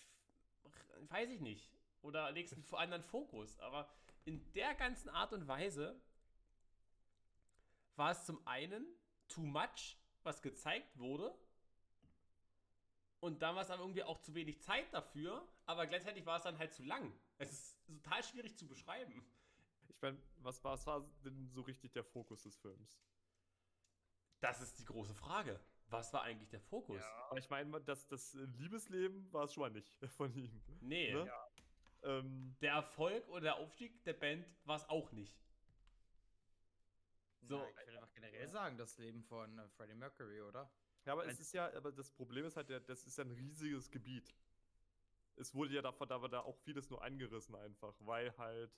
weiß ich nicht, oder legst einen anderen Fokus. Aber in der ganzen Art und Weise war es zum einen too much, was gezeigt wurde. Und dann war es aber irgendwie auch zu wenig Zeit dafür, aber gleichzeitig war es dann halt zu lang. Es ist total schwierig zu beschreiben. Ich meine, was, war- was war denn so richtig der Fokus des Films? Das ist die große Frage. Was war eigentlich der Fokus? Aber ich meine, das, das Liebesleben war es schon mal nicht *laughs* von ihm. Nee, Ne? Ähm, der Erfolg oder der Aufstieg der Band war es auch nicht. So. So. ich würde einfach generell sagen, das Leben von äh, Freddie Mercury, oder? Ja, aber es ist ja, aber das Problem ist halt, das ist ja ein riesiges Gebiet. Es wurde ja davon, da war da auch vieles nur angerissen einfach, weil halt,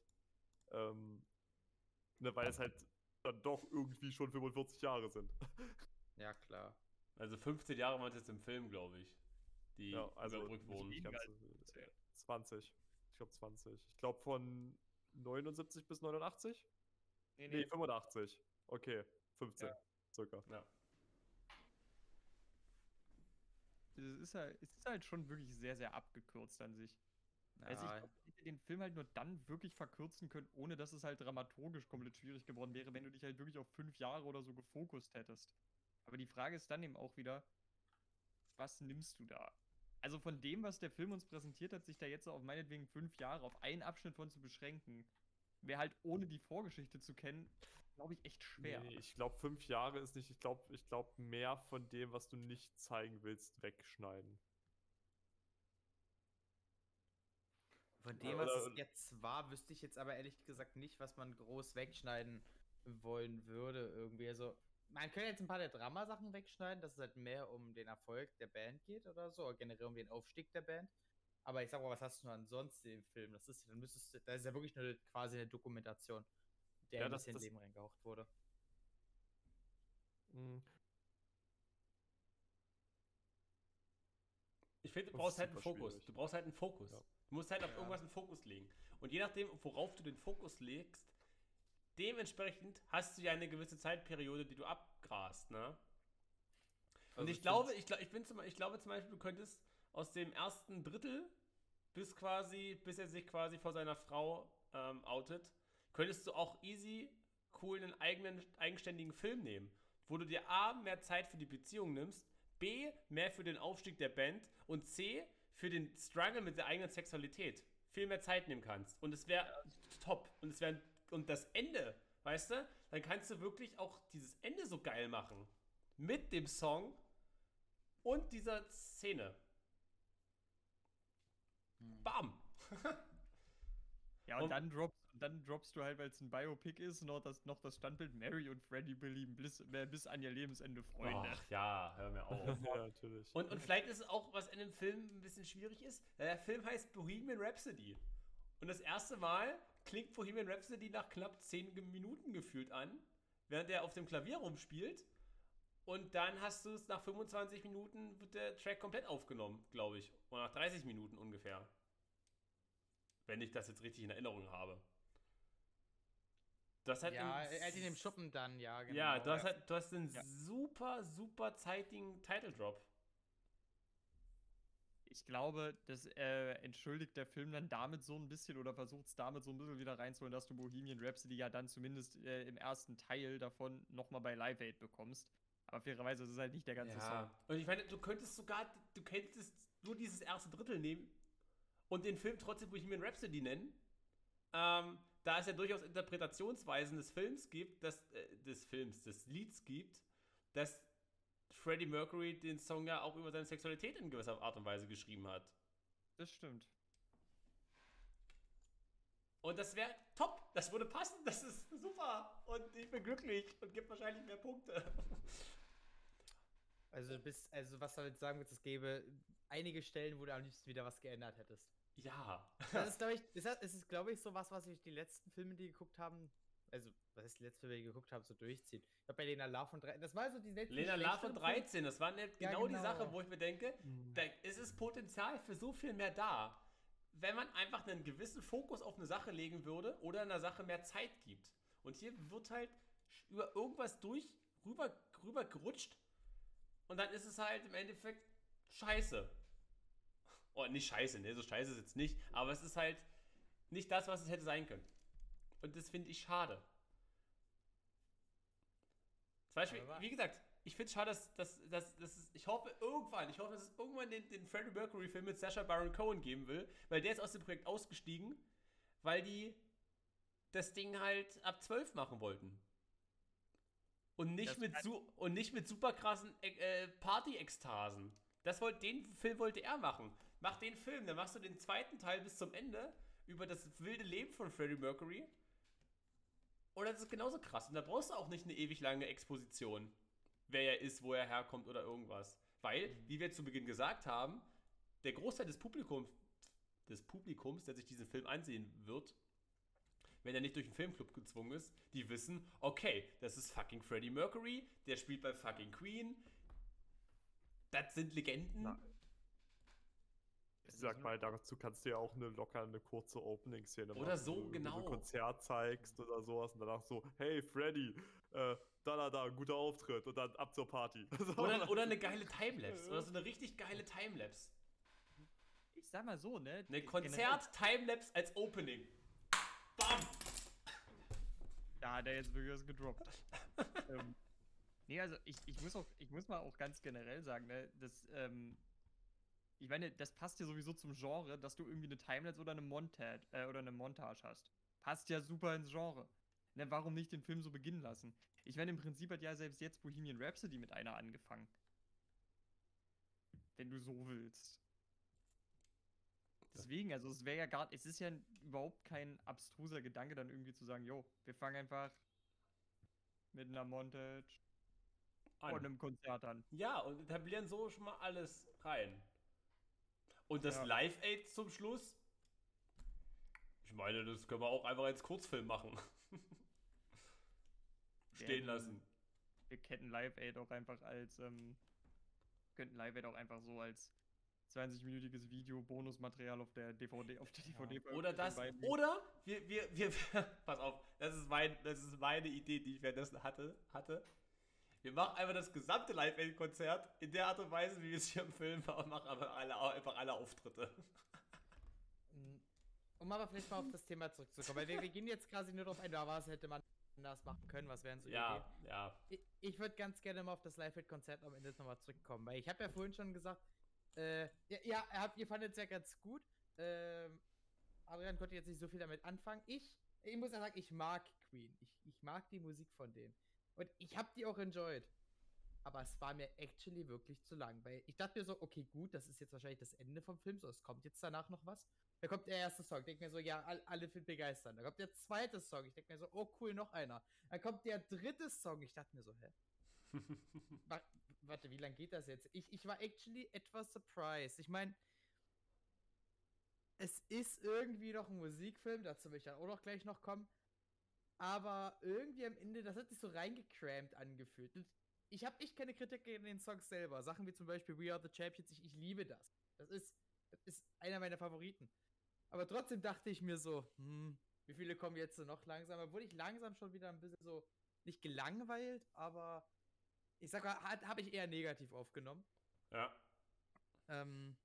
ähm, ne, weil es halt dann doch irgendwie schon 45 Jahre sind. *laughs* Ja, klar. Also 15 Jahre waren es jetzt im Film, glaube ich, die Ja, also überbrückt nicht wurden. weniger ganz als so- 15. 20. Ich glaube 20. Ich glaube von 79 bis 89? Nee, Nee, 85. Okay, 15 Ja. circa. Ja. Es ist, halt, es ist halt schon wirklich sehr, sehr abgekürzt an sich. Also ich Ja, glaub, man hätte den Film halt nur dann wirklich verkürzen können, ohne dass es halt dramaturgisch komplett schwierig geworden wäre, wenn du dich halt wirklich auf fünf Jahre oder so gefokust hättest. Aber die Frage ist dann eben auch wieder, was nimmst du da? Also von dem, was der Film uns präsentiert hat, sich da jetzt auf meinetwegen fünf Jahre auf einen Abschnitt von zu beschränken, wäre halt ohne die Vorgeschichte zu kennen, glaube ich, echt schwer. Nee, ich glaube, fünf Jahre ist nicht. Ich glaube, ich glaub, mehr von dem, was du nicht zeigen willst, wegschneiden. Von dem, was es jetzt war, wüsste ich jetzt aber ehrlich gesagt nicht, was man groß wegschneiden wollen würde irgendwie. Also, man könnte jetzt ein paar der Dramasachen wegschneiden, dass es halt mehr um den Erfolg der Band geht oder so, oder generell um den Aufstieg der Band. Aber ich sag mal, was hast du ansonsten im Film? Das ist, dann müsstest du, das ist ja wirklich nur quasi eine Dokumentation, der Ja, ein das- bisschen das- Leben reingehaucht wurde. Mhm. Ich finde, du Das brauchst halt einen Fokus. schwierig. Du brauchst halt einen Fokus. Ja. Du musst halt auf Ja. irgendwas einen Fokus legen. Und je nachdem, worauf du den Fokus legst, dementsprechend hast du ja eine gewisse Zeitperiode, die du abgrast, ne? Und Also ich, ich glaube, ich, glaub, ich, bin zum, ich glaube zum Beispiel, du könntest aus dem ersten Drittel bis quasi, bis er sich quasi vor seiner Frau ähm, outet, könntest du auch easy cool einen eigenen, eigenständigen Film nehmen, wo du dir A, mehr Zeit für die Beziehung nimmst, B, mehr für den Aufstieg der Band und C, für den Struggle mit der eigenen Sexualität viel mehr Zeit nehmen kannst. Und es wäre top. Und es wäre und das Ende, weißt du, dann kannst du wirklich auch dieses Ende so geil machen. Mit dem Song und dieser Szene. Hm. Bam! *laughs* Ja, und, Und- dann, droppst, dann droppst du halt, weil es ein Biopic ist, noch das, noch das Standbild Mary und Freddie belieben bis, äh, bis an ihr Lebensende Freunde. Ach ja, hör mir auf. *laughs* ja, natürlich. Und, und vielleicht ist es auch, was in dem Film ein bisschen schwierig ist. Der Film heißt Bohemian Rhapsody. Und das erste Mal klingt Bohemian Rhapsody nach knapp 10 Minuten gefühlt an, während er auf dem Klavier rumspielt. Und dann hast du es nach 25 Minuten, wird der Track komplett aufgenommen, glaube ich. Oder nach 30 Minuten ungefähr. Wenn ich das jetzt richtig in Erinnerung habe. Du hast halt ja, er hat ihn im Schuppen dann, ja, genau. Ja, du hast halt, du hast einen Ja. super, super zeitigen Title Drop. Ich glaube, das äh, entschuldigt der Film dann damit so ein bisschen oder versucht es damit so ein bisschen wieder reinzuholen, dass du Bohemian Rhapsody ja dann zumindest äh, im ersten Teil davon nochmal bei Live Aid bekommst. Aber fairerweise ist es halt nicht der ganze Song. Und ich meine, du könntest sogar, du könntest nur dieses erste Drittel nehmen und den Film trotzdem Bohemian Rhapsody nennen. Ähm, da es ja durchaus Interpretationsweisen des Films gibt, dass, äh, des Films, des Lieds gibt, dass Freddie Mercury den Song ja auch über seine Sexualität in gewisser Art und Weise geschrieben hat. Das stimmt. Und das wäre top. Das würde passen. Das ist super. Und ich bin glücklich und gibt wahrscheinlich mehr Punkte. Also, du bist, also was soll ich sagen, es gäbe einige Stellen, wo du am liebsten wieder was geändert hättest. Ja. Das ist, glaube ich, das ist, es ist, glaube ich, so was, was ich die letzten Filme, die geguckt haben, also, was heißt die letzten Filme, die geguckt haben, so durchziehen. Ich glaube, bei Lena Love von 13, das war so die letzten Lena Love von schlechteren 13, das war ne- Ja, genau, die genau. Sache, wo ich mir denke, da ist es Potenzial für so viel mehr da. Wenn man einfach einen gewissen Fokus auf eine Sache legen würde oder einer Sache mehr Zeit gibt. Und hier wird halt über irgendwas durch rüber, rüber gerutscht und dann ist es halt im Endeffekt scheiße. Oh, nicht scheiße, ne? So scheiße ist es jetzt nicht, aber es ist halt nicht das, was es hätte sein können. Und das finde ich schade. Zum Beispiel, Aber- wie gesagt, ich finde es schade, dass, dass, dass, dass es, ich hoffe irgendwann, ich hoffe, dass es irgendwann den, den Freddie Mercury-Film mit Sacha Baron Cohen geben will, weil der ist aus dem Projekt ausgestiegen, weil die das Ding halt ab 12 machen wollten. Und nicht, Das mit, und nicht mit super krassen äh, Party-Ekstasen. Das den Film wollte er machen. Mach den Film, dann machst du den zweiten Teil bis zum Ende über das wilde Leben von Freddie Mercury. Oder das ist genauso krass. Und da brauchst du auch nicht eine ewig lange Exposition, wer er ist, wo er herkommt oder irgendwas. Weil, wie wir zu Beginn gesagt haben, der Großteil des Publikums, des Publikums, der sich diesen Film ansehen wird, wenn er nicht durch den Filmclub gezwungen ist, die wissen, okay, das ist fucking Freddie Mercury, der spielt bei fucking Queen. Das sind Legenden. Na, Ich sag mal, dazu kannst du ja auch eine locker eine kurze Opening-Szene machen. Oder so, wo du genau. ein Konzert zeigst oder sowas und danach so, hey Freddy, äh, da, da, da, guter Auftritt und dann ab zur Party. *laughs* So. Oder, oder eine geile Timelapse. Oder so eine richtig geile Timelapse. Ich sag mal so, ne? Eine Konzert-Timelapse als Opening. Bam! Da hat er jetzt wirklich was gedroppt. *laughs* ähm, nee, also ich, ich, muss auch, ich muss mal auch ganz generell sagen, ne, das, ähm, ich meine, das passt ja sowieso zum Genre, dass du irgendwie eine Timelapse oder eine Montage, äh, oder eine Montage hast. Passt ja super ins Genre. Ne, warum nicht den Film so beginnen lassen? Ich meine, im Prinzip hat ja selbst jetzt Bohemian Rhapsody mit einer angefangen. Wenn du so willst. Deswegen, also es wäre ja gar, es ist ja überhaupt kein abstruser Gedanke, dann irgendwie zu sagen, jo, wir fangen einfach mit einer Montage An. und einem Konzert an. Ja, und etablieren so schon mal alles rein. Und das Ja. Live-Aid zum Schluss? Ich meine, das können wir auch einfach als Kurzfilm machen. *laughs* Stehen Ja, lassen. Wir kennen Live Aid auch einfach als, ähm, könnten Live Aid auch einfach so als 20-minütiges Video Bonusmaterial auf der DVD, auf der DVD Oder das, oder wir, wir, wir, *laughs* pass auf, das ist, mein, das ist meine Idee, die ich währenddessen hatte, hatte. Wir machen einfach das gesamte Live-Aid-Konzert in der Art und Weise, wie wir es hier im Film machen, aber alle, einfach alle Auftritte. Mm, Um aber vielleicht mal auf das Thema zurückzukommen, weil wir, wir gehen jetzt quasi nur darauf ein, was hätte man anders machen können, was wären so Ja, Ideen. ja. Ich, ich würde ganz gerne mal auf das Live-Konzert am Ende nochmal zurückkommen, weil ich habe ja vorhin schon gesagt, äh, ja, ja habt, ihr fandet es ja ganz gut. Ähm, Adrian konnte jetzt nicht so viel damit anfangen. Ich, ich muss ja sagen, ich mag Queen. Ich, ich mag die Musik von denen. Und ich habe die auch enjoyed. Aber es war mir actually wirklich zu lang, weil ich dachte mir so, okay, gut, das ist jetzt wahrscheinlich das Ende vom Film, so es kommt jetzt danach noch was. Da kommt der erste Song, ich denke mir so, ja, all, alle sind begeistert. Da kommt der zweite Song, ich denke mir so, oh cool, noch einer. Dann kommt der dritte Song, ich dachte mir so, hä? *laughs* Wa- Warte, wie lange geht das jetzt? Ich, ich war actually etwas surprised. Ich meine, es ist irgendwie noch ein Musikfilm, dazu will ich dann auch noch gleich noch kommen. Aber irgendwie am Ende, das hat sich so reingecrampt angefühlt. Und ich habe echt keine Kritik gegen den Songs selber. Sachen wie zum Beispiel We Are the Champions, ich, ich liebe das. Das ist, das ist einer meiner Favoriten. Aber trotzdem dachte ich mir so, hm, Wie viele kommen jetzt noch langsam? Obwohl ich langsam schon wieder ein bisschen so, nicht gelangweilt, aber ich sag mal, habe ich eher negativ aufgenommen. Ja. Ähm,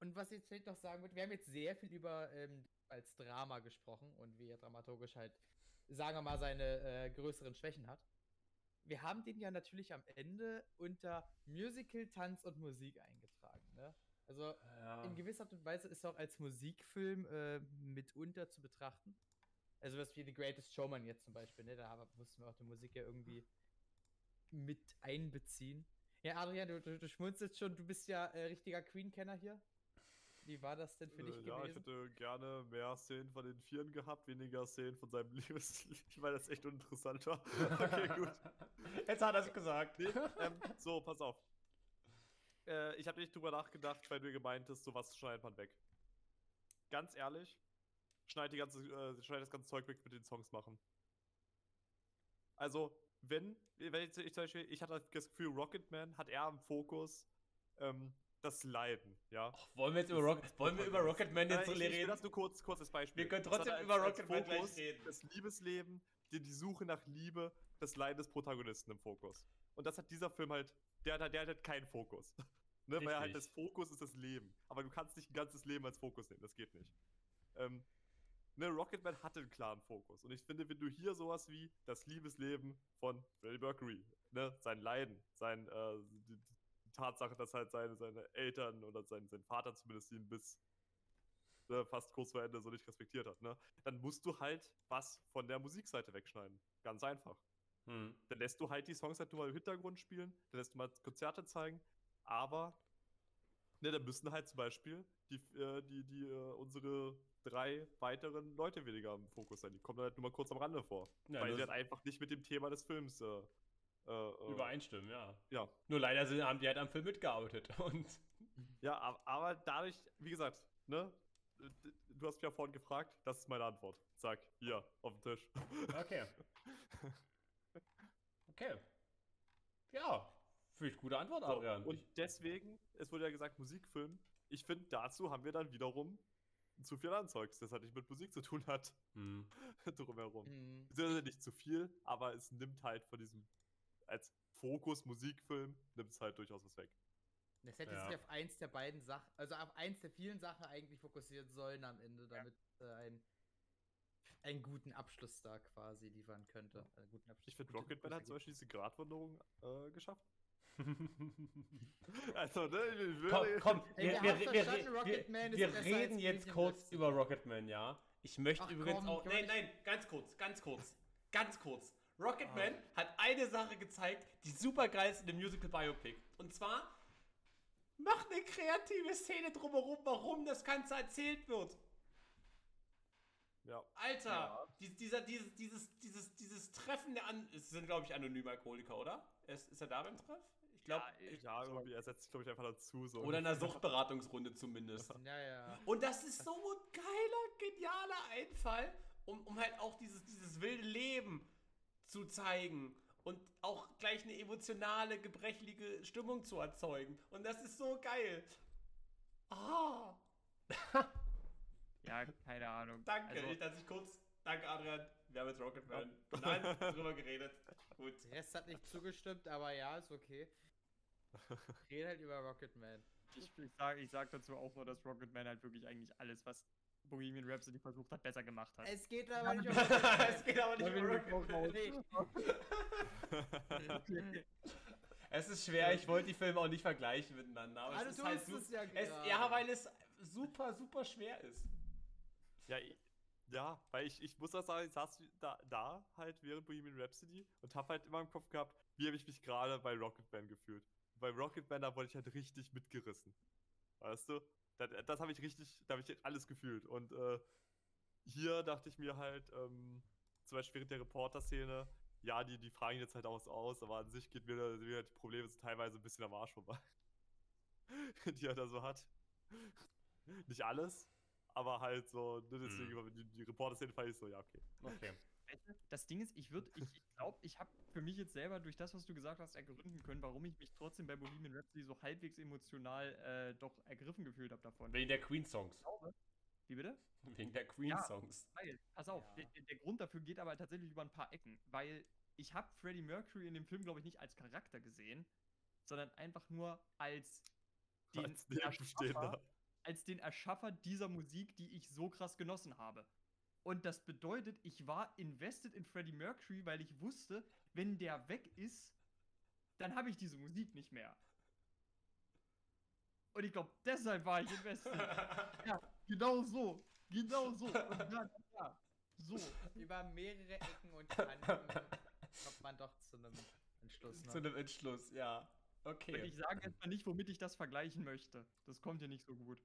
und was ich jetzt vielleicht noch sagen würde, wir haben jetzt sehr viel über ähm, als Drama gesprochen und wie er dramaturgisch halt, sagen wir mal, seine äh, größeren Schwächen hat. Wir haben den ja natürlich am Ende unter Musical, Tanz und Musik eingetragen. Ne? Also ja. in gewisser Art und Weise ist er auch als Musikfilm äh, mitunter zu betrachten. Also was wie The Greatest Showman jetzt zum Beispiel, ne? Da mussten wir auch die Musik ja irgendwie mit einbeziehen. Ja, Adrian, du, du, du schmunzelst schon, du bist ja äh, richtiger Queen-Kenner hier. Wie war das denn für dich Äh, ja, ich gewesen? hätte gerne mehr Szenen von den Vieren gehabt, weniger Szenen von seinem *laughs* Liebeslied, weil das echt uninteressant war. *laughs* Okay, gut. Jetzt hat er es gesagt. Nee, ähm, so, pass auf. Äh, ich habe nicht drüber nachgedacht, weil du gemeint hast, sowas schneidet man weg. Ganz ehrlich, schneid, die ganze, äh, schneid das ganze Zeug weg mit den Songs machen. Also, wenn, wenn ich, ich zum Beispiel, ich hatte das Gefühl, Rocketman hat eher am Fokus ähm, das Leiden, ja. Ach, wollen wir jetzt über, Rock, wollen wir über Rocketman Nein, jetzt ich, ich will reden? das nur kurz, kurzes Beispiel. Wir können trotzdem als- über Rocketman gleich Fokus reden. Das Liebesleben, die, die Suche nach Liebe, das Leiden des Protagonisten im Fokus. Und das hat dieser Film halt, der, hat- der hat halt keinen Fokus. *laughs* ne, weil halt das. Fokus ist das Leben. Aber du kannst nicht ein ganzes Leben als Fokus nehmen, das geht nicht. Ähm, ne, Rocketman hatte einen klaren Fokus. Und ich finde, wenn du hier sowas wie das Liebesleben von Freddie Mercury, ne, sein Leiden, sein, äh, die Tatsache, dass halt seine, seine Eltern oder sein, sein Vater zumindest ihn bis ne, fast kurz vor Ende so nicht respektiert hat, ne, dann musst du halt was von der Musikseite wegschneiden. Ganz einfach. Hm. Dann lässt du halt die Songs halt nur mal im Hintergrund spielen, dann lässt du mal Konzerte zeigen, aber ne, dann müssen halt zum Beispiel die, äh, die, die, äh, unsere drei weiteren Leute weniger im Fokus sein. Die kommen dann halt nur mal kurz am Rande vor. Ja, weil sie halt einfach nicht mit dem Thema des Films äh, äh, äh, Übereinstimmen, ja. Ja. Nur leider sind, haben die halt am Film mitgearbeitet. *laughs* Und Ja, aber, dadurch, wie gesagt, ne? Du hast mich ja vorhin gefragt, das ist meine Antwort. Sag, hier, auf dem Tisch. okay. Okay. Ja, finde ich gute Antwort, So, Adrian. und deswegen, es wurde ja gesagt, Musikfilm. Ich finde, dazu haben wir dann wiederum zu viel an Zeugs, das halt nicht mit Musik zu tun hat, hm. *laughs* drumherum. Hm. Beziehungsweise nicht zu viel, aber es nimmt halt von diesem, als Fokus Musikfilm, nimmt es halt durchaus was weg. Das hätte Ja. sich auf eins der beiden Sachen, also auf eins der vielen Sachen eigentlich fokussieren sollen am Ende, damit äh, ein, einen guten Abschluss da quasi liefern könnte. Guten Abschluss, Ich finde, Rocketman hat zum Beispiel diese Gratwanderung äh, geschafft. *laughs* Also, ne, ich will- komm, komm, wir, wir wir, wir, wir, reden jetzt kurz über Rocketman, ja. Ich möchte Ach übrigens komm, auch. Nein, nein, ganz kurz, ganz kurz. Ganz kurz. Rocketman hat eine Sache gezeigt, die super geil ist in dem Musical Biopic. Und zwar, mach eine kreative Szene drumherum, warum das Ganze erzählt wird. ja. Alter, Ja. dies, dieser, dieses, dieses, dieses, dieses Treffen der An. Es sind, glaube ich, anonyme Alkoholiker, oder? Ist, ist er da beim Treff? Ich glaube. Ja, irgendwie, er setzt sich, glaube ich, einfach dazu. So oder in einer Suchtberatungsrunde zumindest. Ja, ja. Und das ist so ein geiler, genialer Einfall, um, um halt auch dieses, dieses wilde Leben zu zeigen und auch gleich eine emotionale, gebrechliche Stimmung zu erzeugen. Und das ist so geil. Ah, Ja, keine Ahnung. danke, Also, ich, dass ich kurz. Danke, Adrian. Wir haben jetzt Rocketman. *laughs* Nein, drüber geredet. Gut. Der Rest hat nicht zugestimmt, aber ja, ist okay. Rede halt über Rocketman. ich, ich sage ich sag dazu auch nur, dass Rocketman halt wirklich eigentlich alles, was Bohemian Rhapsody versucht hat, besser gemacht hat. Es geht aber nicht um es geht aber nicht um. Nee. *laughs* Es ist schwer, ich wollte die Filme auch nicht vergleichen miteinander. Aber Ah, es du ist halt su- es ja es. Ja, weil es super, super schwer ist. Ja, ich, ja, weil ich, ich muss auch sagen, ich saß da, da halt während Bohemian Rhapsody und habe halt immer im Kopf gehabt, wie habe ich mich gerade bei Rocketman gefühlt. Bei Rocketman, da wurde ich halt richtig mitgerissen. Weißt du? Das, das habe ich richtig, da habe ich alles gefühlt. Und äh, hier dachte ich mir halt, ähm, zum Beispiel während der Reporter-Szene, ja, die, die fragen jetzt halt aus, aus, aber an sich geht mir, da- mir die Probleme sind teilweise ein bisschen am Arsch vorbei. *laughs* die er da so hat. Nicht alles, aber halt so, ne, deswegen, Mhm. die, die Reporter-Szene fand ich so, ja, okay. Okay. Das Ding ist, ich würde, ich, ich glaube, ich habe für mich jetzt selber durch das, was du gesagt hast, ergründen können, warum ich mich trotzdem bei Bohemian Rhapsody so halbwegs emotional äh, doch ergriffen gefühlt habe davon. Wegen der Queen-Songs. Wie bitte? *laughs* Wegen der Queen-Songs. Weil, pass auf, Ja. der, der- Grund dafür geht aber tatsächlich über ein paar Ecken, weil ich habe Freddie Mercury in dem Film, glaube ich, nicht als Charakter gesehen, sondern einfach nur als den, Als. Erschaffer, als den Erschaffer dieser Musik, die ich so krass genossen habe. Und das bedeutet, ich war invested in Freddie Mercury, weil ich wusste, wenn der weg ist, dann habe ich diese Musik nicht mehr. Und ich glaube, deshalb war ich invested. *laughs* ja, genau so. Genau so. Und dann, ja, so. Über mehrere Ecken und Kanten kommt man doch zu einem Entschluss. Zu Ne? einem Entschluss, ja. Und Okay. ich sage jetzt mal nicht, womit ich das vergleichen möchte. Das kommt hier nicht so gut.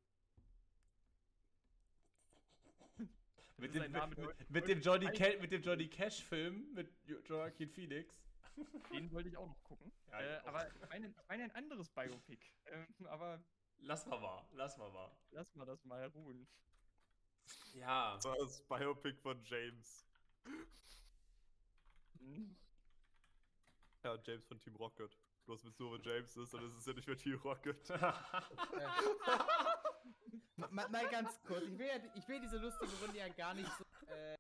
Mit dem, mit, mit, mit dem Johnny Ca mit dem Johnny Cash Film mit Jo- Joaquin Phoenix. *laughs* Den wollte ich auch noch gucken. Ja, äh, auch. aber ich meine, ich meine ein anderes Biopic. Ähm, aber Lass mal mal, lass mal mal. lass mal das mal ruhen. Ja. Das war das Biopic von James. Hm? Ja, James von Team Rocket. Bloß wenn es nur James ist, dann ist es ja nicht mehr Team Rocket. *laughs* Äh, Ma- ma- mal ganz kurz, ich will, ja, ich will diese lustige Runde ja gar nicht so, äh,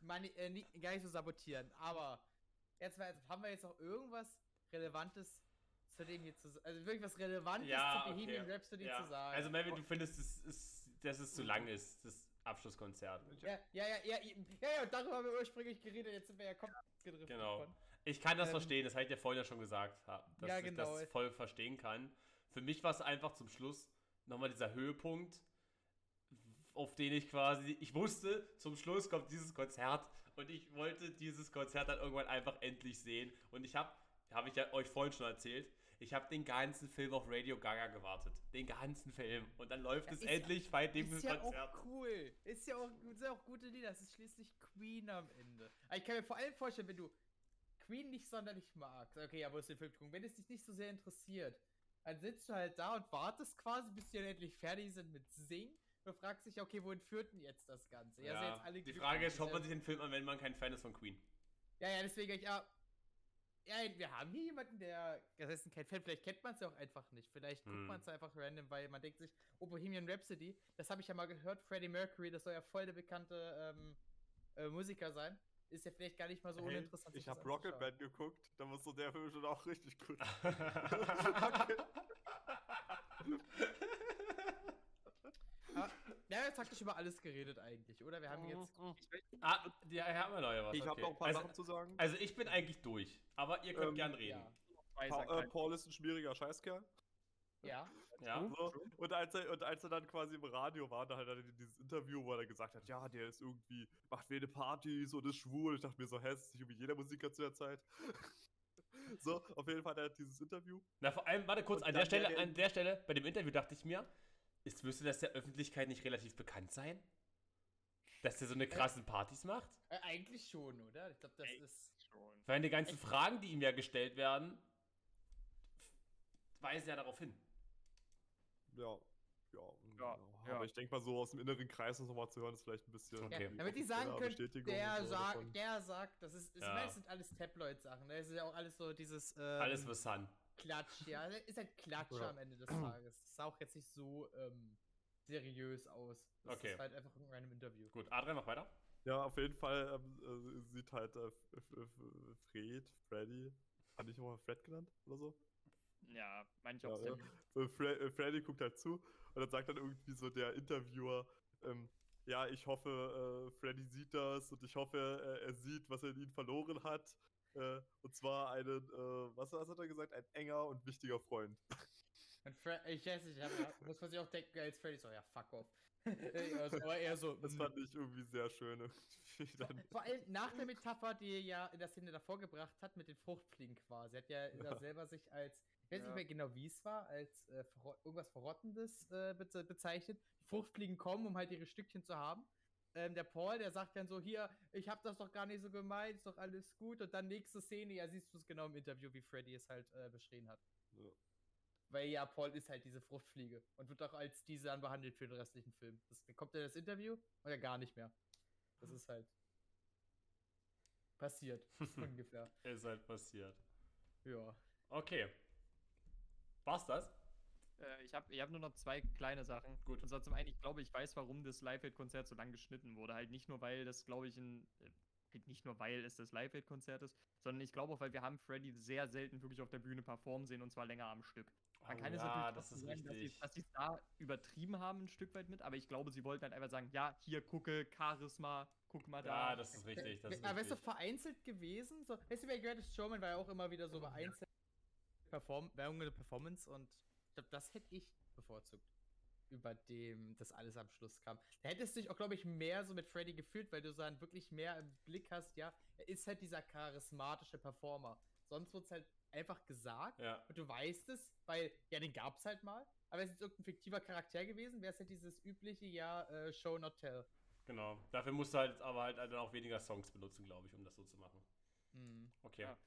mani- äh, nie- gar nicht so sabotieren, aber jetzt mal, haben wir jetzt noch irgendwas Relevantes zu dem hier zu sagen, also wirklich was Relevantes Ja, zu Bohemian okay. Rhapsody ja. zu sagen. Also Melvin, du findest, es ist, dass es zu lang ist, das Abschlusskonzert. ja, ja, ja, ja, ja, ja, darüber haben wir ursprünglich geredet, jetzt sind wir ja komplett gedriftet Genau. davon. Ich kann das Ähm, verstehen, das habe ich dir vorhin ja schon gesagt, dass Ja, ich genau. das voll verstehen kann. Für mich war es einfach zum Schluss nochmal dieser Höhepunkt, auf den ich quasi, ich wusste, zum Schluss kommt dieses Konzert und ich wollte dieses Konzert dann irgendwann einfach endlich sehen. Und ich habe, habe ich ja euch vorhin schon erzählt, ich habe den ganzen Film auf Radio Gaga gewartet. Den ganzen Film. Und dann läuft Ja, es ist endlich bei dem Ist ja Konzert. auch cool. Ist ja auch, sind ja auch gute Lieder. Es ist schließlich Queen am Ende. Aber ich kann mir vor allem vorstellen, wenn du Queen nicht sonderlich magst. Okay, ja, wo ist der Film gucken? Wenn es dich nicht so sehr interessiert, dann sitzt du halt da und wartest quasi, bis die dann endlich fertig sind mit Singen. Und fragst dich, okay, wohin führt denn jetzt das Ganze? Ja, jetzt alle die Frage ist, schaut ja- man sich den Film an, wenn man kein Fan ist von Queen? Ja, ja, deswegen, ja. Ja, wir haben hier jemanden, der, das heißt kein Fan, vielleicht kennt man es ja auch einfach nicht. Vielleicht guckt Hm. man es einfach random, weil man denkt sich, oh, Bohemian Rhapsody, das habe ich ja mal gehört, Freddie Mercury, das soll ja voll der bekannte ähm, äh, Musiker sein. Ist ja vielleicht gar nicht mal so Hey, uninteressant. ich habe Rocket anzuschauen. Man geguckt, da muss so der Film schon auch richtig gut. *laughs* *laughs* Aber, ja, jetzt praktisch über alles geredet eigentlich, oder? Wir haben jetzt. ah, ja, haben wir noch ja was. Ich habe okay. noch ein paar also, Sachen zu sagen. also ich bin eigentlich durch, aber ihr könnt Ähm, gern reden. Ja. Pa äh, Paul ist ein schwieriger Scheißkerl. Ja. Ja? So, und, als er, und als er dann quasi im Radio war, da hat er dieses Interview, wo er dann gesagt hat, ja, der ist irgendwie, macht wilde Partys und ist schwul. Ich dachte mir so, hä, ist nicht irgendwie jeder Musiker zu der Zeit. *laughs* so, auf jeden Fall hat er dieses Interview. Na, vor allem, warte kurz, Und an der, Stelle, der- an der Stelle, bei dem Interview dachte ich mir, ist, müsste das der Öffentlichkeit nicht relativ bekannt sein? Dass der so eine krassen Partys macht? Äh, eigentlich schon, oder? Ich glaube, das Ey. ist. schon. Weil die ganzen Fragen, die ihm ja gestellt werden, weisen ja darauf hin. Ja. Ja, Ja, aber ja. ich denke mal so aus dem inneren Kreis das nochmal zu hören, ist vielleicht ein bisschen. Okay. Ja, die *laughs* damit die sagen können, der, so davon. der sagt, das ist, ist Ja. meistens alles Tabloid-Sachen. Das ist ja auch alles so dieses. Ähm, Alles für Sun. Klatsch, ja. Ist halt Klatsch Ja. am Ende des Tages. Das sah auch jetzt nicht so ähm, seriös aus. Das Okay. ist halt einfach ein random Interview. Gut, Adrian, mach weiter. Ja, auf jeden Fall ähm, äh, sieht halt äh, Fred, Freddy, hatte ich mal Fred genannt oder so? Ja, manche Ja, auch ja. sehr Äh, Fre äh, Freddy guckt halt zu und dann sagt dann irgendwie so der Interviewer, ähm, ja, ich hoffe, äh, Freddy sieht das und ich hoffe, äh, er sieht, was er in ihm verloren hat. Äh, und zwar einen, äh, was, was hat er gesagt? Ein enger und wichtiger Freund. Und Fre ich weiß nicht, ich hab, muss man sich auch denken, als Freddy so, ja, fuck off. *laughs* also, aber eher so. Das mm. fand ich irgendwie sehr schön. irgendwie Vor, dann, vor allem nach der Metapher, die er ja in der Szene davor gebracht hat, mit den Fruchtfliegen quasi. Er hat ja, da Ja. selber sich als, ich weiß Ja. nicht mehr genau, wie es war, als äh, verrot- irgendwas Verrottendes äh, be bezeichnet. Die Fruchtfliegen kommen, um halt ihre Stückchen zu haben. Ähm, der Paul, der sagt dann so, hier, ich hab das doch gar nicht so gemeint, ist doch alles gut. Und dann nächste Szene, ja, siehst du es genau im Interview, wie Freddy es halt äh, beschrieben hat. Ja. Weil ja, Paul ist halt diese Fruchtfliege und wird auch als diese dann behandelt für den restlichen Film. Das, dann kommt er das Interview oder gar nicht mehr. Das ist halt passiert, *laughs* ungefähr. Ist halt passiert. Ja. Okay. War's das? Äh, ich habe ich hab nur noch zwei kleine Sachen. Gut. Und zwar zum einen, ich glaube, ich weiß, warum das Live-Aid-Konzert so lang geschnitten wurde. Halt nicht nur, weil das, glaube ich, ein. äh, halt Nicht nur, weil es das Live-Aid-Konzert ist, sondern ich glaube auch, weil wir haben Freddy sehr selten wirklich auf der Bühne performen sehen und zwar länger am Stück. Man Oh kann es ja, natürlich das ist sagen, dass sie richtig. dass sie es da übertrieben haben, ein Stück weit mit, aber ich glaube, sie wollten halt einfach sagen, ja, hier gucke, Charisma, guck mal da. Ja, das ist richtig. Das ist aber weißt du, richtig. vereinzelt gewesen? So, weißt du, bei Greatest Showman war ja auch immer wieder so vereinzelt Perform Werbung eine Performance und ich glaube, das hätte ich bevorzugt. Über dem das alles am Schluss kam. Da hättest du dich auch, glaube ich, mehr so mit Freddy gefühlt, weil du so dann wirklich mehr im Blick hast, ja, er ist halt dieser charismatische Performer. Sonst wird es halt einfach gesagt Ja. und du weißt es, weil, ja, den gab es halt mal. Aber es ist irgendein fiktiver Charakter gewesen, wäre es halt dieses übliche, ja, äh, Show not tell. Genau. Dafür musst du halt aber halt dann auch weniger Songs benutzen, glaube ich, um das so zu machen. Hm. Okay. Ja.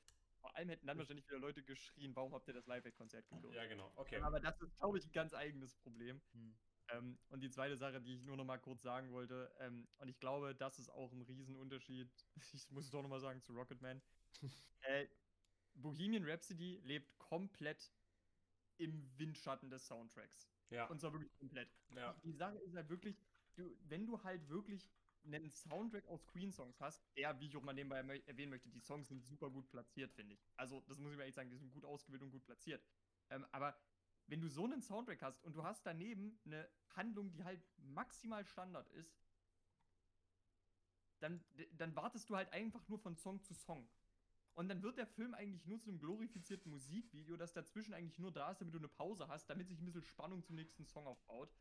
Vor allem hätten dann wahrscheinlich wieder Leute geschrien, warum habt ihr das Live-Aid-Konzert gekürzt? Ja, genau. Okay. Aber das ist, glaube ich, ein ganz eigenes Problem. Hm. Ähm, und die zweite Sache, die ich nur noch mal kurz sagen wollte, ähm, und ich glaube, das ist auch ein Riesenunterschied, *laughs* ich muss es doch noch mal sagen, zu Rocketman. *laughs* äh, Bohemian Rhapsody lebt komplett im Windschatten des Soundtracks. Ja. Und zwar wirklich komplett. ja. Die Sache ist halt wirklich, du, wenn du halt wirklich einen Soundtrack aus Queen-Songs hast, der, wie ich auch mal nebenbei erwähnen möchte, die Songs sind super gut platziert, finde ich. Also, das muss ich mir echt sagen, die sind gut ausgewählt und gut platziert. Ähm, aber wenn du so einen Soundtrack hast und du hast daneben eine Handlung, die halt maximal Standard ist, dann, dann wartest du halt einfach nur von Song zu Song. Und dann wird der Film eigentlich nur zu einem glorifizierten Musikvideo, das dazwischen eigentlich nur da ist, damit du eine Pause hast, damit sich ein bisschen Spannung zum nächsten Song aufbaut.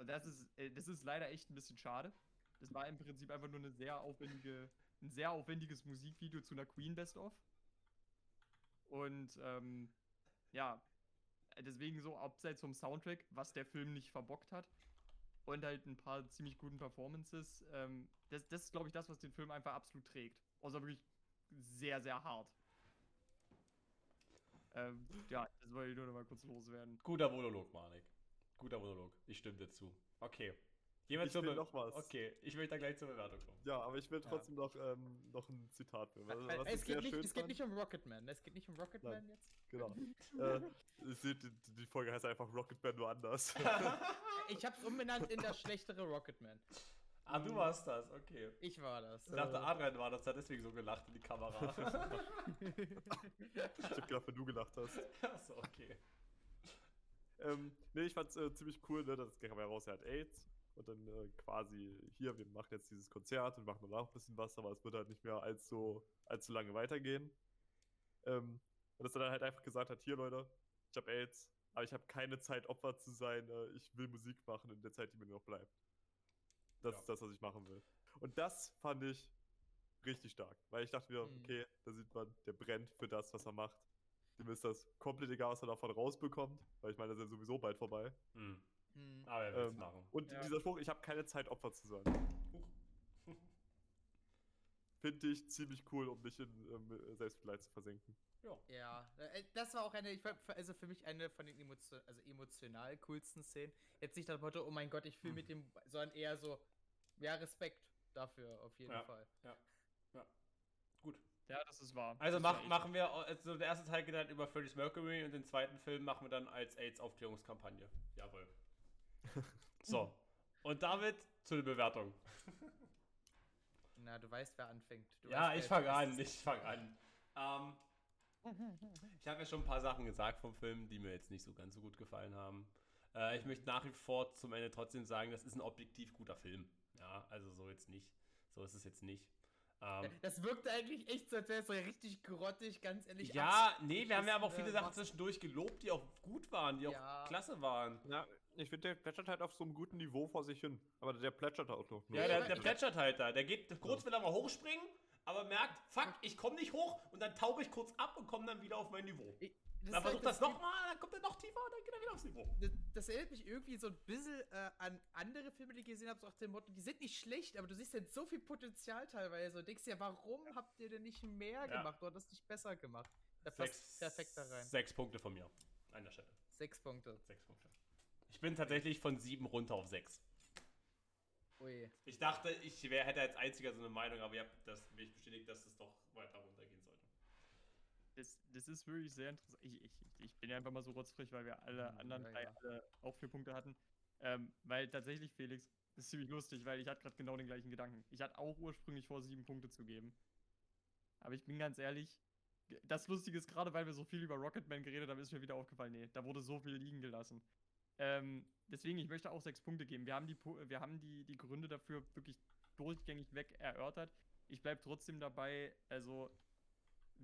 Und das ist, äh, das ist leider echt ein bisschen schade. Das war im Prinzip einfach nur eine sehr aufwendige, ein sehr aufwendiges Musikvideo zu einer Queen Best of. Und ähm, ja, deswegen so abseits vom Soundtrack, was der Film nicht verbockt hat. Und halt ein paar ziemlich guten Performances. Ähm, das, das ist, glaube ich, das, was den Film einfach absolut trägt. Außer wirklich sehr, sehr hart. Ähm, ja, das wollte ich nur noch mal kurz loswerden. Guter Monolog, Manik. Guter Monolog. Ich stimme dir zu. Okay. Wir Ich zur will Be- noch was. Okay, ich möchte da gleich zur Bewertung kommen. Ja, aber ich will Ja. trotzdem noch, ähm, noch ein Zitat. Weil, Also, es, geht nicht, es geht nicht um Rocketman. Es geht nicht um Rocketman jetzt. Genau. *laughs* äh, die, die Folge heißt einfach Rocketman nur anders. *laughs* Ich hab's umbenannt in das schlechtere Rocketman. ah, du warst das, okay. Ich war das. Ich dachte. Adrian war das, hat deswegen so gelacht in die Kamera. *laughs* ich hab gedacht, wenn du gelacht hast. Achso, okay. Ähm, nee, ich fand's äh, ziemlich cool, ne? Das kam ja raus, er hat AIDS. Und dann äh, quasi, hier, wir machen jetzt dieses Konzert und machen danach ein bisschen was, aber es wird halt nicht mehr allzu, allzu lange weitergehen. Ähm, und dass er dann halt einfach gesagt hat, hier Leute, ich habe AIDS, aber ich habe keine Zeit, Opfer zu sein. Äh, ich will Musik machen in der Zeit, die mir noch bleibt. Das Ja. ist das, was ich machen will. Und das fand ich richtig stark, weil ich dachte mir, Mhm. okay, da sieht man, der brennt für das, was er macht. Dem ist das komplett egal, was er davon rausbekommt, weil ich meine, das ist ja sowieso bald vorbei. Hm. Hm. Aber er will es Ähm, machen. Und Ja. dieser Spruch, ich habe keine Zeit, Opfer zu sein, *laughs* finde ich ziemlich cool, um nicht in ähm, Selbstmitleid zu versenken. Ja. Ja, äh, das war auch eine, ich, war- also für mich eine von den emotio also emotional coolsten Szenen. Jetzt nicht das Motto, oh mein Gott, ich fühle mit dem, sondern eher so, ja, Respekt dafür, auf jeden Ja. Fall. Gut. Ja, das ist wahr. Also mach, machen wir, also der erste Teil geht dann über Freddie's Mercury und den zweiten Film machen wir dann als AIDS-Aufklärungskampagne. Jawohl. *laughs* So. Und damit zu der Bewertung. *laughs* Na, du weißt, wer anfängt. Du ja, weißt, ich fange an, ich fange an. Ähm, ich habe ja schon ein paar Sachen gesagt vom Film, die mir jetzt nicht so ganz so gut gefallen haben. Äh, ich möchte nach wie vor zum Ende trotzdem sagen, das ist ein objektiv guter Film. Ja, also so jetzt nicht. So ist es jetzt nicht. Ähm, Das wirkte eigentlich echt so, als wäre es so richtig grottig, ganz ehrlich. ja, nee, wir haben ja aber auch abs- viele äh, Sachen zwischendurch gelobt, die auch gut waren, die auch Ja. klasse waren. Ja, ich finde, der plätschert halt auf so einem guten Niveau vor sich hin. Aber der plätschert auch noch. Ja, Nee, der, der plätschert halt da. Der geht kurz will er mal hochspringen, aber merkt, fuck, ich komme nicht hoch und dann tauche ich kurz ab und komme dann wieder auf mein Niveau. Ich- Dann ist versucht halt- das nochmal, dann kommt er noch tiefer und dann geht er wieder aufs Niveau. Das, das erinnert mich irgendwie so ein bisschen äh, an andere Filme, die ich gesehen habe, so nach dem Motto, die sind nicht schlecht, aber du siehst halt so viel Potenzial teilweise und denkst dir, warum habt ihr denn nicht mehr Ja. gemacht oder das nicht besser gemacht? Da passt perfekt da rein. Sechs Punkte von mir. An der Stelle. Sechs Punkte. Sechs Punkte. Ich bin tatsächlich von sieben runter auf sechs. Ui. Ich dachte, ich wär, hätte als einziger so eine Meinung, aber ihr habt das, mich bestätigt, dass es doch weiter runtergehen sollte. Das, das ist wirklich sehr interessant. Ich, ich, ich bin ja einfach mal so rotzfrech, weil wir alle anderen ja, drei ja. alle auch vier Punkte hatten. Ähm, weil tatsächlich, Felix, das ist ziemlich lustig, weil ich hatte gerade genau den gleichen Gedanken. Ich hatte auch ursprünglich vor, sieben Punkte zu geben. Aber ich bin ganz ehrlich, das Lustige ist, gerade weil wir so viel über Rocketman geredet haben, ist mir wieder aufgefallen, nee, da wurde so viel liegen gelassen. Ähm, deswegen, ich möchte auch sechs Punkte geben. Wir haben die, wir haben die, die Gründe dafür wirklich durchgängig weg erörtert. Ich bleibe trotzdem dabei, also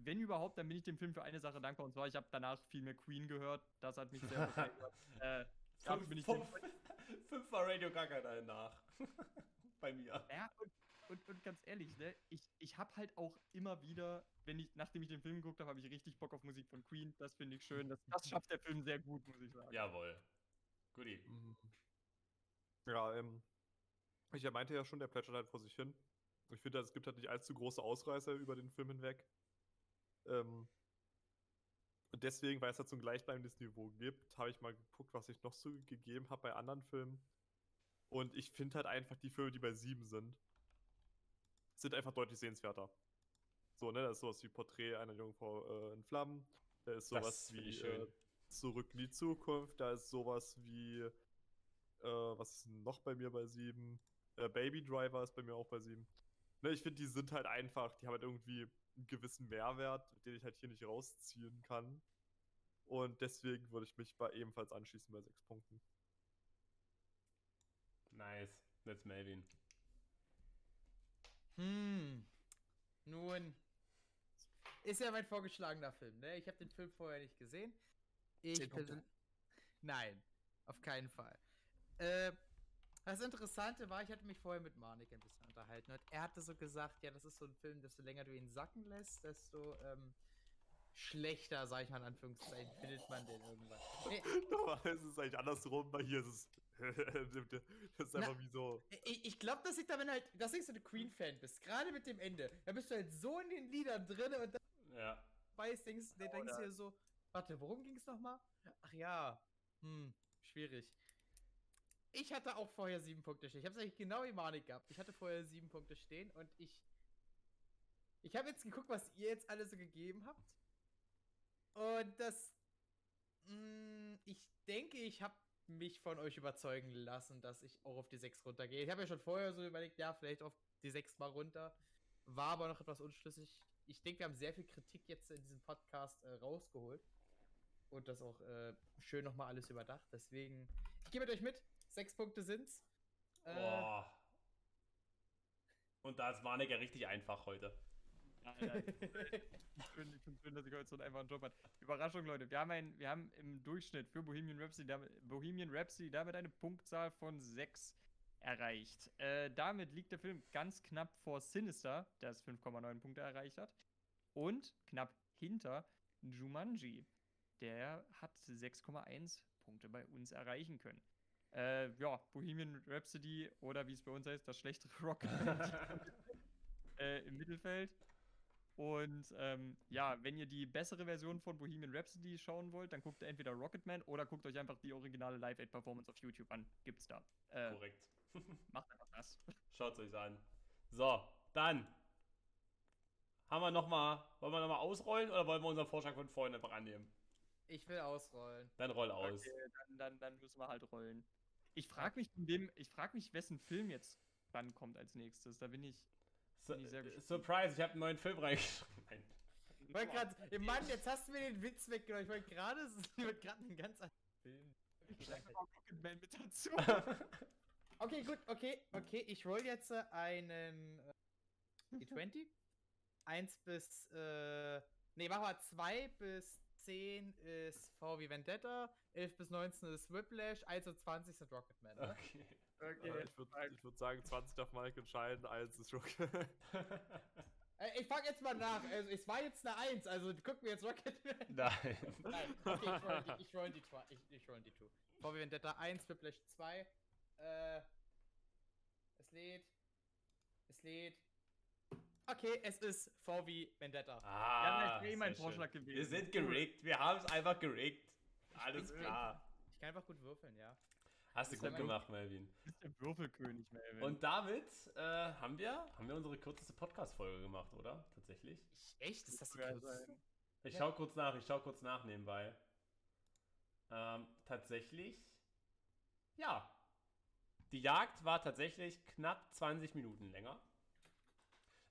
wenn überhaupt, dann bin ich dem Film für eine Sache dankbar. Und zwar, ich habe danach viel mehr Queen gehört. Das hat mich sehr *laughs* gefreut. äh, Fünf, bin ich *laughs* fünf, fünfmal Radio Gaga danach. *laughs* Bei mir. ja, und, und, und ganz ehrlich, ne, ich, ich habe halt auch immer wieder, wenn ich, nachdem ich den Film geguckt habe, habe ich richtig Bock auf Musik von Queen. Das finde ich schön. Das, das schafft der Film sehr gut, muss ich sagen. Jawohl. Guti. Mhm. Ja, ähm, ich meinte ja schon, der plätschert halt vor sich hin. Ich finde, es gibt halt nicht allzu große Ausreißer über den Film hinweg. Ähm, und deswegen, weil es halt so ein gleichbleibendes Niveau gibt, habe ich mal geguckt, was ich noch so gegeben habe bei anderen Filmen. Und ich finde halt einfach die Filme, die bei sieben sind, sind einfach deutlich sehenswerter. So, ne, da ist sowas wie Porträt einer Jungfrau äh, in Flammen. Da ist sowas wie äh, Zurück in die Zukunft. Da ist sowas wie, äh, was ist noch bei mir bei sieben? Äh, Baby Driver ist bei mir auch bei sieben. Ne, ich finde, die sind halt einfach, die haben halt irgendwie einen gewissen Mehrwert, den ich halt hier nicht rausziehen kann. Und deswegen würde ich mich bei ebenfalls anschließen bei sechs Punkten. Nice. That's Melvin. Hm. Nun. Ist ja mein vorgeschlagener Film, ne? Ich habe den Film vorher nicht gesehen. Ich Zehn Punkte. persön- Nein, auf keinen Fall. Äh, das Interessante war, ich hatte mich vorher mit Marnik ein bisschen unterhalten und er hatte so gesagt, ja, das ist so ein Film, desto länger du ihn sacken lässt, desto ähm, schlechter, sag ich mal in Anführungszeichen, findet man den irgendwann. Nee, *laughs* Normalerweise ist es eigentlich andersrum, weil hier ist es. *laughs* das ist Na, einfach wie so. Ich, ich glaube, das liegt daran halt, dass du ein Queen-Fan bist. Gerade mit dem Ende. Da bist du halt so in den Liedern drin und dann Ja. weißt, denkst, dann denkst du dir so, warte, worum ging es nochmal? Ach ja, hm, schwierig. Ich hatte auch vorher sieben Punkte stehen. Ich habe es eigentlich genau wie Manik gehabt. Ich hatte vorher sieben Punkte stehen und ich. Ich habe jetzt geguckt, was ihr jetzt alle so gegeben habt. Und das. Mh, ich denke, ich habe mich von euch überzeugen lassen, dass ich auch auf die 6 runtergehe. Ich habe ja schon vorher so überlegt, ja, vielleicht auf die 6 mal runter. War aber noch etwas unschlüssig. Ich denke, wir haben sehr viel Kritik jetzt in diesem Podcast äh, rausgeholt. Und das auch äh, schön nochmal alles überdacht. Deswegen, ich gehe mit euch mit. Sechs Punkte sind's. Äh, Boah. Und da ist ja richtig einfach heute. Ja, ja, *laughs* schön, ich finde schön, dass ich heute so einen einfachen Job hat. Überraschung, Leute. Wir haben, ein, wir haben im Durchschnitt für Bohemian Rhapsody damit, Bohemian Rhapsody damit eine Punktzahl von 6 erreicht. Äh, damit liegt der Film ganz knapp vor Sinister, das 5,9 Punkte erreicht hat. Und knapp hinter Jumanji. Der hat 6,1 Punkte bei uns erreichen können. Äh, ja, Bohemian Rhapsody oder wie es bei uns heißt, das schlechtere *laughs* Rocket *laughs* äh, im Mittelfeld. Und ähm, ja, wenn ihr die bessere Version von Bohemian Rhapsody schauen wollt, dann guckt ihr entweder Rocketman oder guckt euch einfach die originale Live-Aid-Performance auf YouTube an. Gibt's da. Äh, Korrekt. *laughs* macht einfach das. Schaut euch an. So, dann. Haben wir noch mal, wollen wir nochmal ausrollen oder wollen wir unseren Vorschlag von vorhin einfach annehmen? ich will ausrollen. Dann roll aus. Okay, dann, dann, dann müssen wir halt rollen. Ich frage mich, von dem, ich frag mich, wessen Film jetzt dann kommt als nächstes. Da bin ich. Bin ich sehr gespannt. Surprise, ich habe einen neuen Film reingeschrieben. Ich wollte gerade, Mann, jetzt hast du mir den Witz weggenommen. Ich wollte gerade, ich wollte gerade einen ganz anderen Film. Ich schreibe mal Rocketman mit dazu. *laughs* Okay, gut, okay, okay. Ich roll jetzt äh, einen äh, D20. 1 *laughs* bis, äh, nee, mach mal 2 bis 10 ist VW Vendetta, 11 bis 19 ist Whiplash, 1 und 20 sind Rocketman. Ne? Okay. Okay, Äh, ich würde ich würd sagen, 20 darf Mike entscheiden, 1 ist Rock. *laughs* Äh, ich fang jetzt mal nach. Also, es war jetzt eine 1, also guck mir jetzt Rocketman. *laughs* Nein. Nein, okay, ich roll die, ich roll die, zwei- ich, ich roll die 2. VW Vendetta 1, Whiplash 2. Äh, es lädt. Es lädt. Okay, es ist VW Vendetta. Ah, Ja, eh mein Vorschlag schön. gewesen. Wir sind gerickt. Wir haben es einfach gerickt. Alles bin klar. Ich kann einfach gut würfeln, ja. Hast du gut gemacht, Melvin. Du bist der Würfelkönig, Melvin. Und damit äh, haben wir haben wir unsere kürzeste Podcast-Folge gemacht, oder? Tatsächlich. Ich, echt? Ist das die kürzeste? Ich Ja. schau kurz nach, ich schau kurz nach nebenbei. Ähm, tatsächlich, ja. Die Jagd war tatsächlich knapp 20 Minuten länger.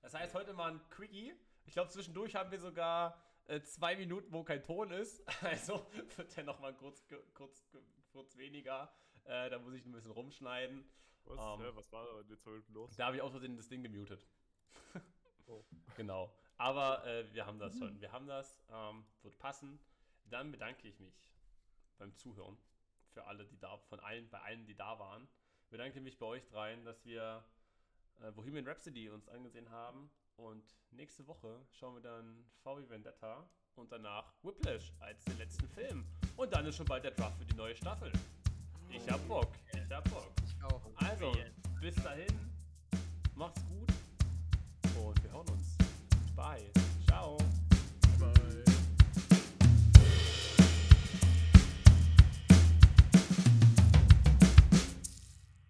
Das heißt, heute mal ein Quickie. Ich glaube, zwischendurch haben wir sogar äh, zwei Minuten, wo kein Ton ist. *laughs* Also wird der nochmal kurz, kurz, kurz weniger. Äh, da muss ich ein bisschen rumschneiden. Was, Ähm. äh, was war da zwei Minuten los? Da habe ich aus Versehen das Ding gemutet. *laughs* Oh. Genau. Aber äh, wir haben das schon. Wir haben das. Ähm, wird passen. Dann bedanke ich mich beim Zuhören. Für alle, die da, von allen, bei allen, die da waren. Bedanke mich bei euch dreien, dass wir äh, Bohemian Rhapsody uns angesehen haben. Und nächste Woche schauen wir dann VW Vendetta und danach Whiplash als den letzten Film. Und dann ist schon bald der Draft für die neue Staffel. Ich hab Bock. Ich hab Bock. Ich auch. Also, bis dahin, macht's gut und wir hören uns. Bye.